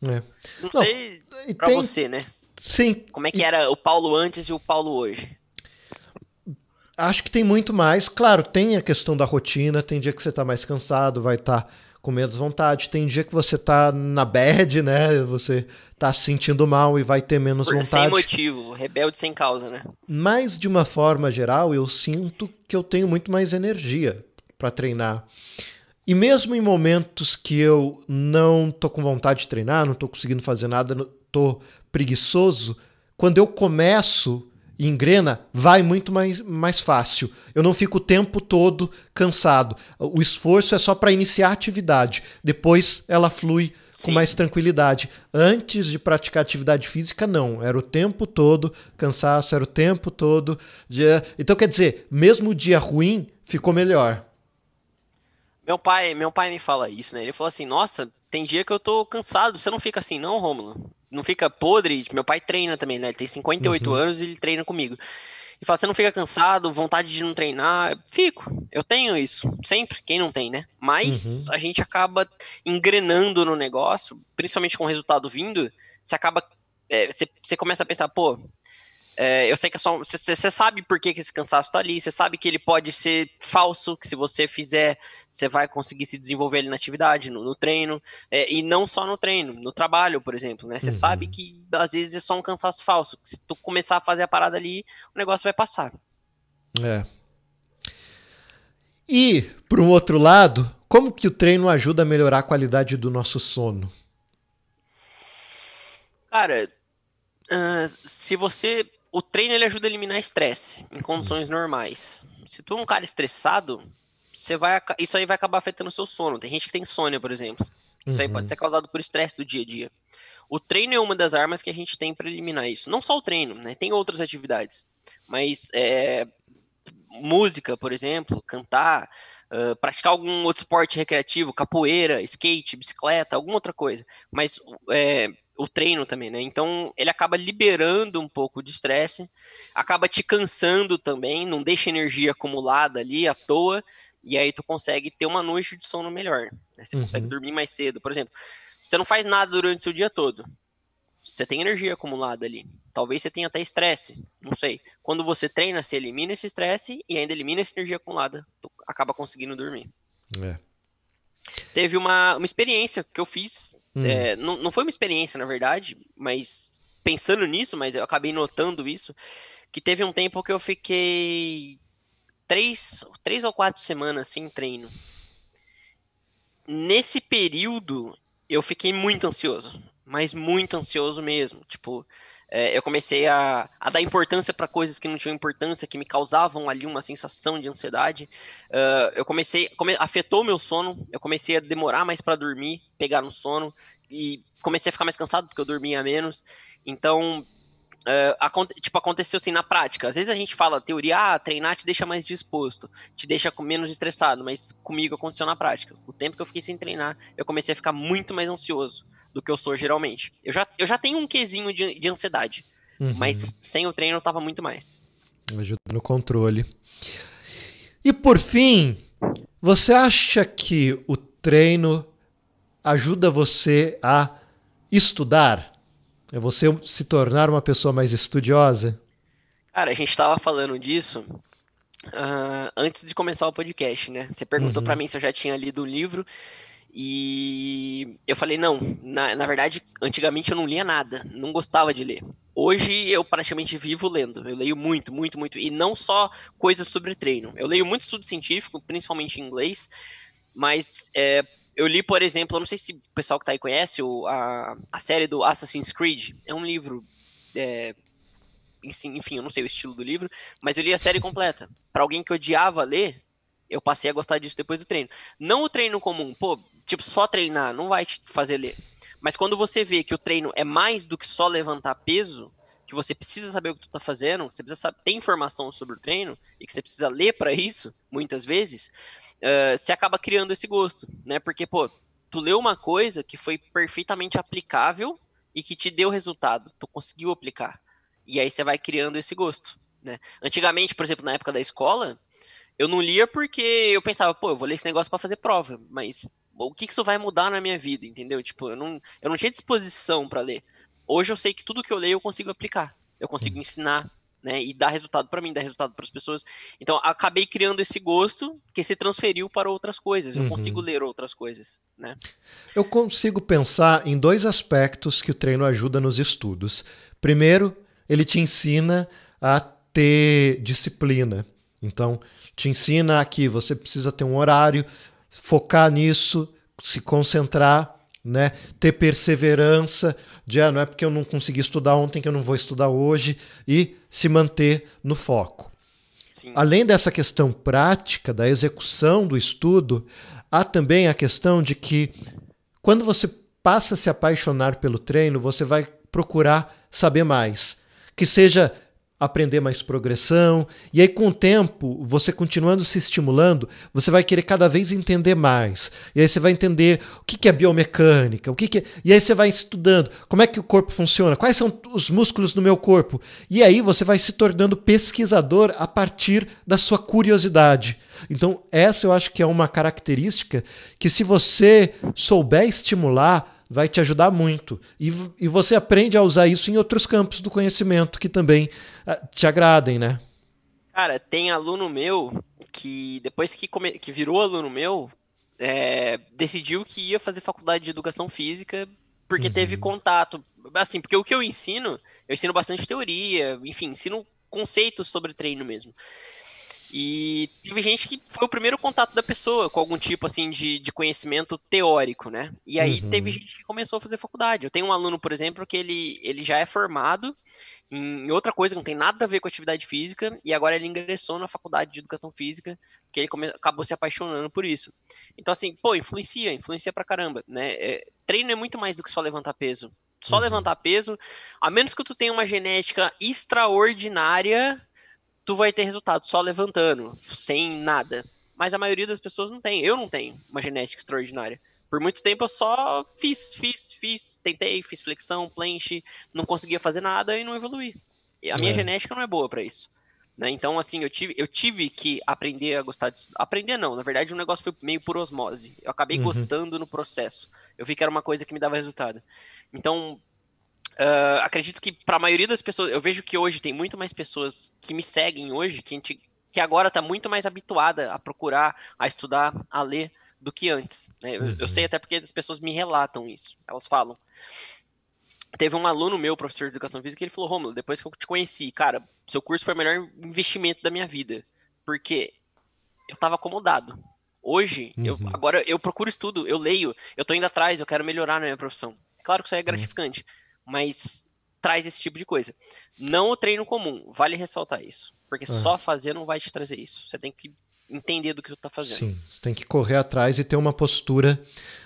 É. Não, Não, sei pra tem... você, né? Sim. Como é que era o Paulo antes e o Paulo hoje? Acho que tem muito mais. Claro, tem a questão da rotina, tem dia que você tá mais cansado, vai estar tá com menos vontade. Tem dia que você tá na bad, né? Você tá se sentindo mal e vai ter menos Por, vontade. Sem motivo, rebelde sem causa, né? Mas de uma forma geral, eu sinto que eu tenho muito mais energia para treinar. E mesmo em momentos que eu não tô com vontade de treinar, não tô conseguindo fazer nada, tô preguiçoso, quando eu começo e engrena, vai muito mais, mais fácil. Eu não fico o tempo todo cansado. O esforço é só para iniciar a atividade, depois ela flui Sim. com mais tranquilidade. Antes de praticar atividade física, não. Era o tempo todo cansaço, era o tempo todo. Dia... Então, quer dizer, mesmo o dia ruim ficou melhor. Meu pai, meu pai me fala isso, né? Ele falou assim: Nossa, tem dia que eu tô cansado. Você não fica assim, não, Rômulo? Não fica podre? Meu pai treina também, né? Ele tem 58 uhum. anos e ele treina comigo. E fala: Você não fica cansado? Vontade de não treinar? Fico. Eu tenho isso. Sempre. Quem não tem, né? Mas uhum. a gente acaba engrenando no negócio, principalmente com o resultado vindo. Você acaba. É, você, você começa a pensar: pô, é, eu sei que é só. Você sabe por que, que esse cansaço tá ali, você sabe que ele pode ser falso, que se você fizer, você vai conseguir se desenvolver ali na atividade, no, no treino, é, e não só no treino, no trabalho, por exemplo, né? Você uhum. sabe que às vezes é só um cansaço falso. Se tu começar a fazer a parada ali, o negócio vai passar. É. E, por um outro lado, como que o treino ajuda a melhorar a qualidade do nosso sono? Cara, uh, se você o treino ele ajuda a eliminar estresse em condições normais. Se tu é um cara estressado, você vai, isso aí vai acabar afetando o seu sono. Tem gente que tem insônia, por exemplo. Isso uhum. aí pode uhum. ser causado por estresse do dia a dia. O treino é uma das armas que a gente tem para eliminar isso. Não só o treino, né? Tem outras atividades. mas é, música, por exemplo, cantar, uh, praticar algum outro esporte recreativo, capoeira, skate, bicicleta, alguma outra coisa. Mas é, o treino também, né? Então ele acaba liberando um pouco de estresse, acaba te cansando também, não deixa energia acumulada ali à toa, e aí tu consegue ter uma noite de sono melhor. Né? Você uhum. consegue dormir mais cedo, por exemplo. Você não faz nada durante o seu dia todo. Você tem energia acumulada ali. Talvez você tenha até estresse, não sei. Quando você treina, você elimina esse estresse e ainda elimina essa energia acumulada. Tu acaba conseguindo dormir. É. Teve uma, uma experiência que eu fiz. Hum. É, não, não foi uma experiência, na verdade, mas pensando nisso, mas eu acabei notando isso. Que teve um tempo que eu fiquei três, três ou quatro semanas sem treino. Nesse período, eu fiquei muito ansioso mas muito ansioso mesmo. Tipo, é, eu comecei a, a dar importância para coisas que não tinham importância, que me causavam ali uma sensação de ansiedade. Uh, eu comecei, come, afetou meu sono, eu comecei a demorar mais para dormir, pegar no sono, e comecei a ficar mais cansado porque eu dormia menos. Então, Uh, aconte, tipo, aconteceu assim na prática. Às vezes a gente fala teoria, ah, treinar te deixa mais disposto, te deixa menos estressado, mas comigo aconteceu na prática. O tempo que eu fiquei sem treinar, eu comecei a ficar muito mais ansioso do que eu sou geralmente. Eu já, eu já tenho um quesinho de, de ansiedade, uhum. mas sem o treino eu tava muito mais. Ajuda no controle. E por fim, você acha que o treino ajuda você a estudar? É você se tornar uma pessoa mais estudiosa? Cara, a gente estava falando disso uh, antes de começar o podcast, né? Você perguntou uhum. para mim se eu já tinha lido o livro e eu falei, não, na, na verdade, antigamente eu não lia nada, não gostava de ler. Hoje eu praticamente vivo lendo. Eu leio muito, muito, muito. E não só coisas sobre treino. Eu leio muito estudo científico, principalmente em inglês, mas é, eu li, por exemplo, eu não sei se o pessoal que tá aí conhece, o, a, a série do Assassin's Creed. É um livro. É, enfim, eu não sei o estilo do livro, mas eu li a série completa. Para alguém que odiava ler, eu passei a gostar disso depois do treino. Não o treino comum, pô, tipo, só treinar não vai te fazer ler. Mas quando você vê que o treino é mais do que só levantar peso, que você precisa saber o que tu tá fazendo, você precisa ter informação sobre o treino e que você precisa ler para isso, muitas vezes, uh, você acaba criando esse gosto, né? Porque, pô, tu leu uma coisa que foi perfeitamente aplicável e que te deu resultado, tu conseguiu aplicar. E aí você vai criando esse gosto, né? Antigamente, por exemplo, na época da escola, eu não lia porque eu pensava, pô, eu vou ler esse negócio para fazer prova, mas o que, que isso vai mudar na minha vida, entendeu? Tipo, eu não, eu não tinha disposição para ler. Hoje eu sei que tudo que eu leio eu consigo aplicar. Eu consigo ensinar, né? E dar resultado para mim, dar resultado para as pessoas. Então, acabei criando esse gosto que se transferiu para outras coisas. Eu uhum. consigo ler outras coisas, né? Eu consigo pensar em dois aspectos que o treino ajuda nos estudos. Primeiro, ele te ensina a ter disciplina. Então, te ensina que você precisa ter um horário, focar nisso, se concentrar, né? Ter perseverança, de ah, não é porque eu não consegui estudar ontem que eu não vou estudar hoje e se manter no foco. Sim. Além dessa questão prática da execução do estudo, há também a questão de que quando você passa a se apaixonar pelo treino, você vai procurar saber mais. Que seja aprender mais progressão. E aí, com o tempo, você continuando se estimulando, você vai querer cada vez entender mais. E aí você vai entender o que é biomecânica, o que, é... E aí você vai estudando como é que o corpo funciona, quais são os músculos no meu corpo. E aí você vai se tornando pesquisador a partir da sua curiosidade. Então, essa eu acho que é uma característica que, se você souber estimular, vai te ajudar muito. E, e você aprende a usar isso em outros campos do conhecimento que também uh, te agradem, né? Cara, tem aluno meu que depois que, come... que virou aluno meu, é... decidiu que ia fazer faculdade de educação física porque uhum. teve contato. Assim, porque o que eu ensino, eu ensino bastante teoria, enfim, ensino conceitos sobre treino mesmo. E teve gente que foi o primeiro contato da pessoa com algum tipo assim de, de conhecimento teórico, né? E aí uhum. teve gente que começou a fazer faculdade. Eu tenho um aluno, por exemplo, que ele, ele já é formado em outra coisa que não tem nada a ver com atividade física e agora ele ingressou na faculdade de educação física que ele come, acabou se apaixonando por isso. Então assim, pô, influencia, influencia pra caramba, né? É, treino é muito mais do que só levantar peso. Só uhum. levantar peso, a menos que tu tenha uma genética extraordinária, tu vai ter resultado só levantando, sem nada. Mas a maioria das pessoas não tem. Eu não tenho uma genética extraordinária. Por muito tempo eu só fiz, fiz, fiz, tentei, fiz flexão, planche, não conseguia fazer nada e não evoluí. A minha é. genética não é boa para isso. Né? Então, assim, eu tive, eu tive que aprender a gostar disso. Aprender não, na verdade o negócio foi meio por osmose. Eu acabei uhum. gostando no processo. Eu vi que era uma coisa que me dava resultado. Então, Uh, acredito que para a maioria das pessoas, eu vejo que hoje tem muito mais pessoas que me seguem hoje, que, gente, que agora está muito mais habituada a procurar, a estudar, a ler do que antes. Né? Eu, eu, sei uhum. até porque as pessoas me relatam isso, elas falam. Teve um aluno meu, professor de educação física, que ele falou: Romulo, depois que eu te conheci, cara, seu curso foi o melhor investimento da minha vida. Porque eu estava acomodado. Hoje, uhum. eu, agora eu procuro estudo, eu leio, eu estou indo atrás, eu quero melhorar na minha profissão. Claro que isso aí é gratificante. Uhum mas traz esse tipo de coisa. Não o treino comum, vale ressaltar isso. Porque é. só fazer não vai te trazer isso. Você tem que entender do que tu tá fazendo. Sim, você tem que correr atrás e ter uma postura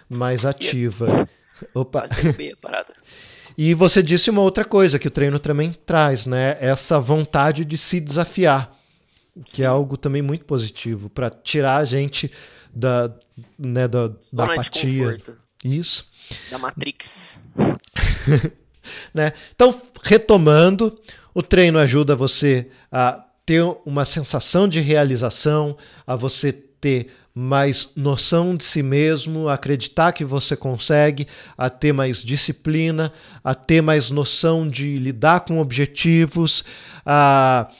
mais ativa. Opa. E você disse uma outra coisa que o treino também traz, né? Essa vontade de se desafiar, que Sim. é algo também muito positivo para tirar a gente da, né, da, da apatia. Isso. Da Matrix. Né? Então, retomando, o treino ajuda você a ter uma sensação de realização, a você ter mais noção de si mesmo, a acreditar que você consegue, a ter mais disciplina, a ter mais noção de lidar com objetivos, a,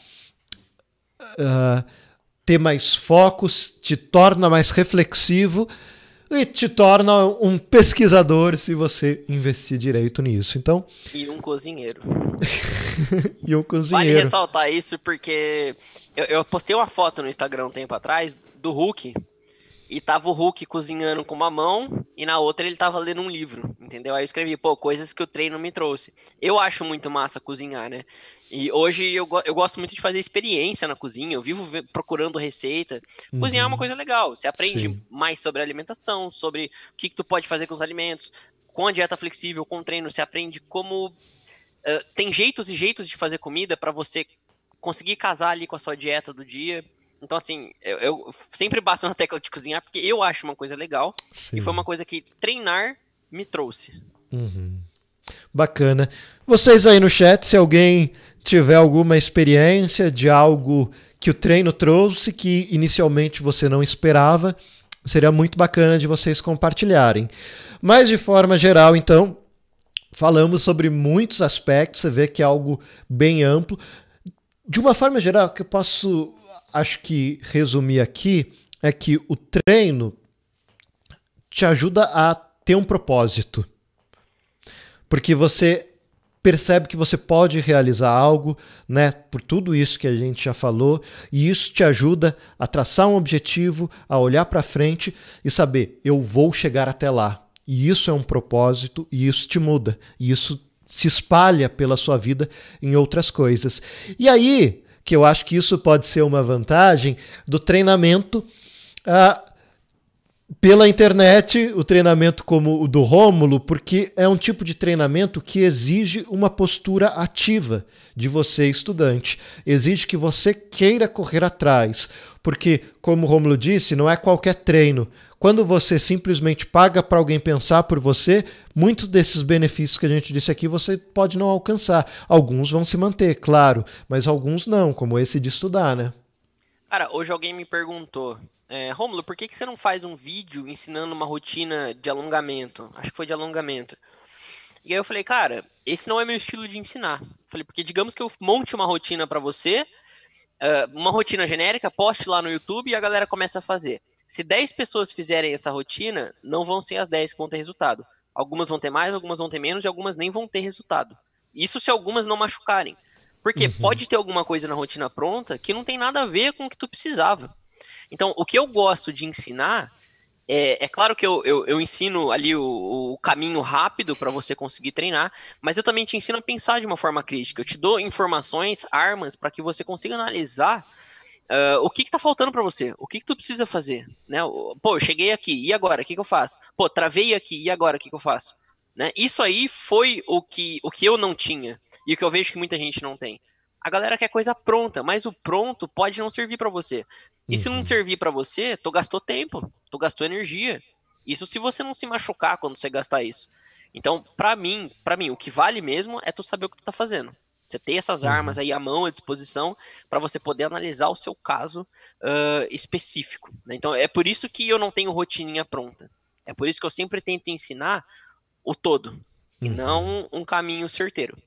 a ter mais focos, te torna mais reflexivo e te torna um pesquisador se você investir direito nisso. Então. E um cozinheiro. e um cozinheiro. Vale ressaltar isso porque eu, eu, postei uma foto no Instagram um tempo atrás do Hulk. E tava o Hulk cozinhando com uma mão e na outra ele tava lendo um livro, entendeu? Aí eu escrevi, pô, coisas que o treino me trouxe. Eu acho muito massa cozinhar, né? E hoje eu, eu gosto muito de fazer experiência na cozinha, eu vivo procurando receita. Uhum. Cozinhar é uma uhum. coisa legal, você aprende Sim. mais sobre alimentação, sobre o que, que tu pode fazer com os alimentos. Com a dieta flexível, com o treino, você aprende como. Uh, tem jeitos e jeitos de fazer comida para você conseguir casar ali com a sua dieta do dia. Então, assim, eu, eu, sempre bato na tecla de cozinhar porque eu acho uma coisa legal. Sim. E foi uma coisa que treinar me trouxe. Uhum. Bacana. Vocês aí no chat, se alguém tiver alguma experiência de algo que o treino trouxe que inicialmente você não esperava, seria muito bacana de vocês compartilharem. Mas de forma geral, então, falamos sobre muitos aspectos, você vê que é algo bem amplo. De uma forma geral, que eu posso, acho que resumir aqui, é que o treino te ajuda a ter um propósito. Porque você percebe que você pode realizar algo, né, por tudo isso que a gente já falou, e isso te ajuda a traçar um objetivo, a olhar para frente e saber, eu vou chegar até lá. E isso é um propósito e isso te muda, e isso se espalha pela sua vida em outras coisas. E aí, que eu acho que isso pode ser uma vantagem do treinamento, uh, pela internet, o treinamento como o do Rômulo, porque é um tipo de treinamento que exige uma postura ativa de você, estudante. Exige que você queira correr atrás, porque, como o Rômulo disse, não é qualquer treino. Quando você simplesmente paga para alguém pensar por você, muitos desses benefícios que a gente disse aqui você pode não alcançar. Alguns vão se manter, claro, mas alguns não, como esse de estudar, né? Cara, hoje alguém me perguntou é, Romulo, por que, que você não faz um vídeo ensinando uma rotina de alongamento? Acho que foi de alongamento. E aí eu falei, cara, esse não é meu estilo de ensinar. falei, porque digamos que eu monte uma rotina para você, uma rotina genérica, poste lá no YouTube e a galera começa a fazer. Se 10 pessoas fizerem essa rotina, não vão ser as 10 que vão ter resultado. Algumas vão ter mais, algumas vão ter menos e algumas nem vão ter resultado. Isso se algumas não machucarem. Porque uhum. pode ter alguma coisa na rotina pronta que não tem nada a ver com o que tu precisava. Então, o que eu gosto de ensinar é, é, claro que eu, eu, eu ensino ali o, o caminho rápido para você conseguir treinar, mas eu também te ensino a pensar de uma forma crítica. Eu te dou informações, armas, para que você consiga analisar uh, o que, está faltando para você, o que, que tu precisa fazer. Né? Pô, eu cheguei aqui, e agora? O que, que eu faço? Pô, travei aqui, e agora? O que, que eu faço? Né? Isso aí foi o que, o que eu não tinha, e o que eu vejo que muita gente não tem. A galera quer coisa pronta, mas o pronto pode não servir para você. E uhum. se não uhum. servir para você, tu gastou tempo, tu gastou energia. Isso se você não se machucar quando você gastar isso. Então, para mim, para mim, o que vale mesmo é tu saber o que tu tá fazendo. Você ter essas uhum. armas aí à mão, à disposição, para você poder analisar o seu caso uh, específico. Né? Então, é por isso que eu não tenho rotininha pronta. É por isso que eu sempre tento ensinar o todo, uhum. e não um caminho certeiro.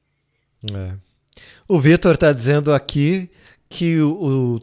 É. O Vitor está dizendo aqui que o, o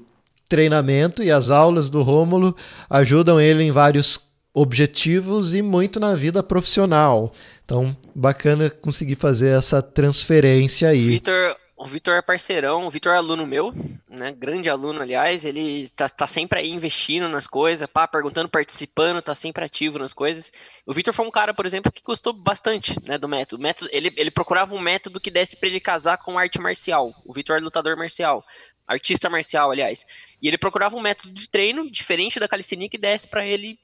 treinamento e as aulas do Rômulo ajudam ele em vários objetivos e muito na vida profissional. Então, bacana conseguir fazer essa transferência aí. Vitor, o Vitor é parceirão, o Vitor é aluno meu, né? Grande aluno, aliás. Ele tá, tá sempre aí investindo nas coisas, pá, perguntando, participando, tá sempre ativo nas coisas. O Vitor foi um cara, por exemplo, que gostou bastante, né, do método. método ele, ele procurava um método que desse para ele casar com arte marcial. O Vitor é lutador marcial, artista marcial, aliás. E ele procurava um método de treino diferente da calistenia que desse para ele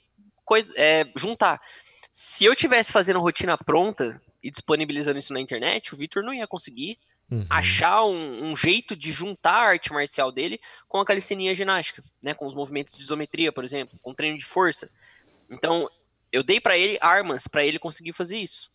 coisa, é, juntar. Se eu tivesse fazendo rotina pronta e disponibilizando isso na internet, o Victor não ia conseguir uhum. achar um, um, jeito de juntar a arte marcial dele com a calistenia ginástica, né? Com os movimentos de isometria, por exemplo, com treino de força. Então, eu dei para ele armas para ele conseguir fazer isso.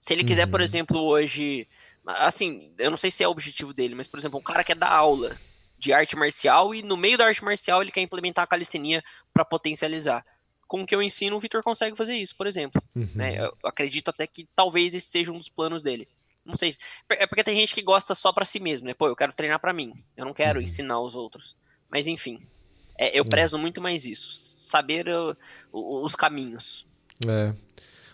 Se ele quiser, uhum. por exemplo, hoje, assim, eu não sei se é o objetivo dele, mas por exemplo, um cara quer dar aula de arte marcial e no meio da arte marcial ele quer implementar a calistenia para potencializar com o que eu ensino, o Vitor consegue fazer isso, por exemplo. Uhum. Né? Eu acredito até que talvez esse seja um dos planos dele. Não sei. É porque tem gente que gosta só para si mesmo, né? Pô, eu quero treinar para mim. Eu não quero uhum. ensinar os outros. Mas enfim, é, eu uhum. prezo muito mais isso. Saber uh, os caminhos. É.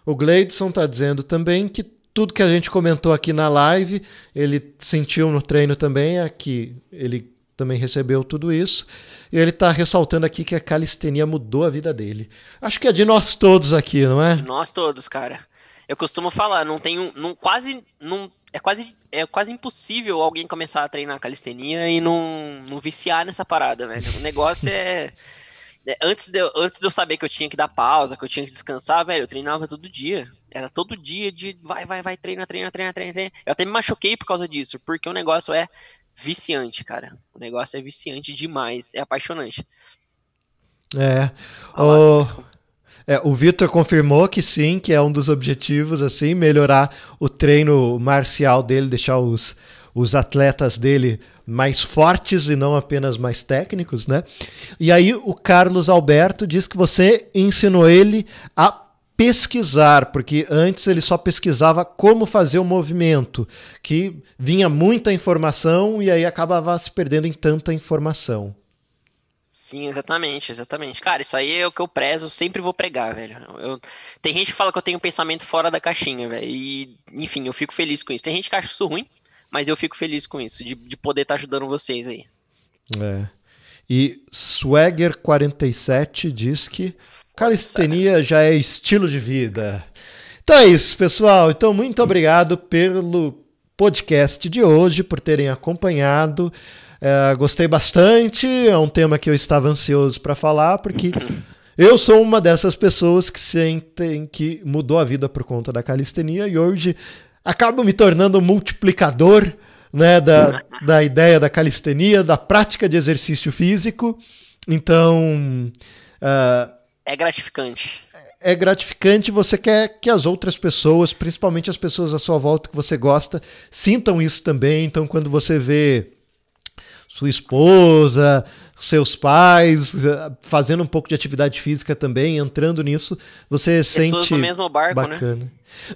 O Gleidson tá dizendo também que tudo que a gente comentou aqui na live, ele sentiu no treino também, é que ele também recebeu tudo isso. E ele está ressaltando aqui que a calistenia mudou a vida dele. Acho que é de nós todos aqui, não é? De nós todos, cara. Eu costumo falar, não tenho, não quase, não é quase, é quase impossível alguém começar a treinar calistenia e não, não viciar nessa parada, velho. O negócio é, é antes de, eu, antes de eu saber que eu tinha que dar pausa, que eu tinha que descansar, velho, eu treinava todo dia. Era todo dia de vai, vai, vai, treina, treina, treina, treina, treina. Eu até me machuquei por causa disso, porque o negócio é viciante, cara. O negócio é viciante demais, é apaixonante. É. O, é, o Vitor confirmou que sim, que é um dos objetivos, assim, melhorar o treino marcial dele, deixar os, os atletas dele mais fortes e não apenas mais técnicos, né? E aí o Carlos Alberto diz que você ensinou ele a pesquisar, porque antes ele só pesquisava como fazer o movimento, que vinha muita informação e aí acabava se perdendo em tanta informação. Sim, exatamente, exatamente. Cara, isso aí é o que eu prezo, sempre vou pregar, velho. Eu, tem gente que fala que eu tenho um pensamento fora da caixinha, velho. E, enfim, eu fico feliz com isso. Tem gente que acha isso ruim, mas eu fico feliz com isso, de, de poder estar tá ajudando vocês aí. É. E Swagger47 diz que Calistenia já é estilo de vida. Então é isso, pessoal. Então, muito obrigado pelo podcast de hoje, por terem acompanhado. É, gostei bastante. É um tema que eu estava ansioso para falar, porque eu sou uma dessas pessoas que sentem que mudou a vida por conta da calistenia e hoje acabo me tornando um multiplicador né, da, da ideia da calistenia, da prática de exercício físico. Então. Uh, é gratificante. É gratificante, você quer que as outras pessoas, principalmente as pessoas à sua volta que você gosta, sintam isso também. Então, quando você vê sua esposa, seus pais eh, fazendo um pouco de atividade física também, entrando nisso, você Pessoas sente mesmo barco, né? bacana.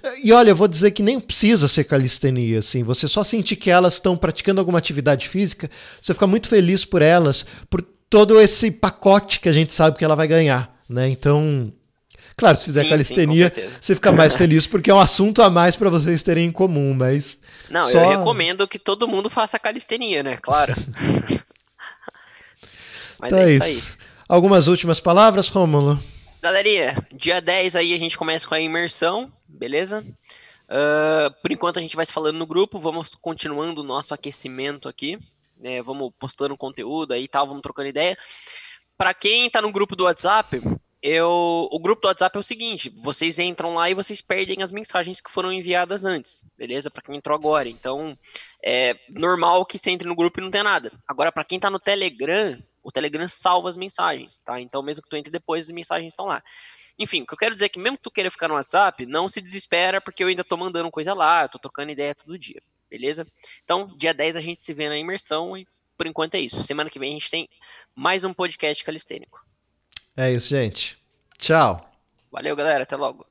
Né? E olha, eu vou dizer que nem precisa ser calistenia, assim. Você só sentir que elas estão praticando alguma atividade física, você fica muito feliz por elas, por todo esse pacote que a gente sabe que ela vai ganhar. Né? Então, claro, se fizer sim, calistenia, sim, você fica mais feliz porque é um assunto a mais para vocês terem em comum, mas. Não, só... eu recomendo que todo mundo faça calistenia, né? Claro. mas então é, é isso. isso. Algumas últimas palavras, Rômulo? Galerinha, dia 10 aí a gente começa com a imersão, beleza? Uh, por enquanto a gente vai se falando no grupo, vamos continuando o nosso aquecimento aqui, né? Vamos postando conteúdo aí e tal, vamos trocando ideia. Para quem está no grupo do WhatsApp, eu, o grupo do WhatsApp é o seguinte: vocês entram lá e vocês perdem as mensagens que foram enviadas antes, beleza? Para quem entrou agora. Então, é normal que você entre no grupo e não tenha nada. Agora, para quem tá no Telegram, o Telegram salva as mensagens, tá? Então, mesmo que tu entre depois, as mensagens estão lá. Enfim, o que eu quero dizer é que mesmo que tu queira ficar no WhatsApp, não se desespera, porque eu ainda tô mandando coisa lá, eu tô trocando ideia todo dia, beleza? Então, dia 10 a gente se vê na imersão e por enquanto é isso. Semana que vem a gente tem mais um podcast calistênico. É isso, gente. Tchau. Valeu, galera. Até logo.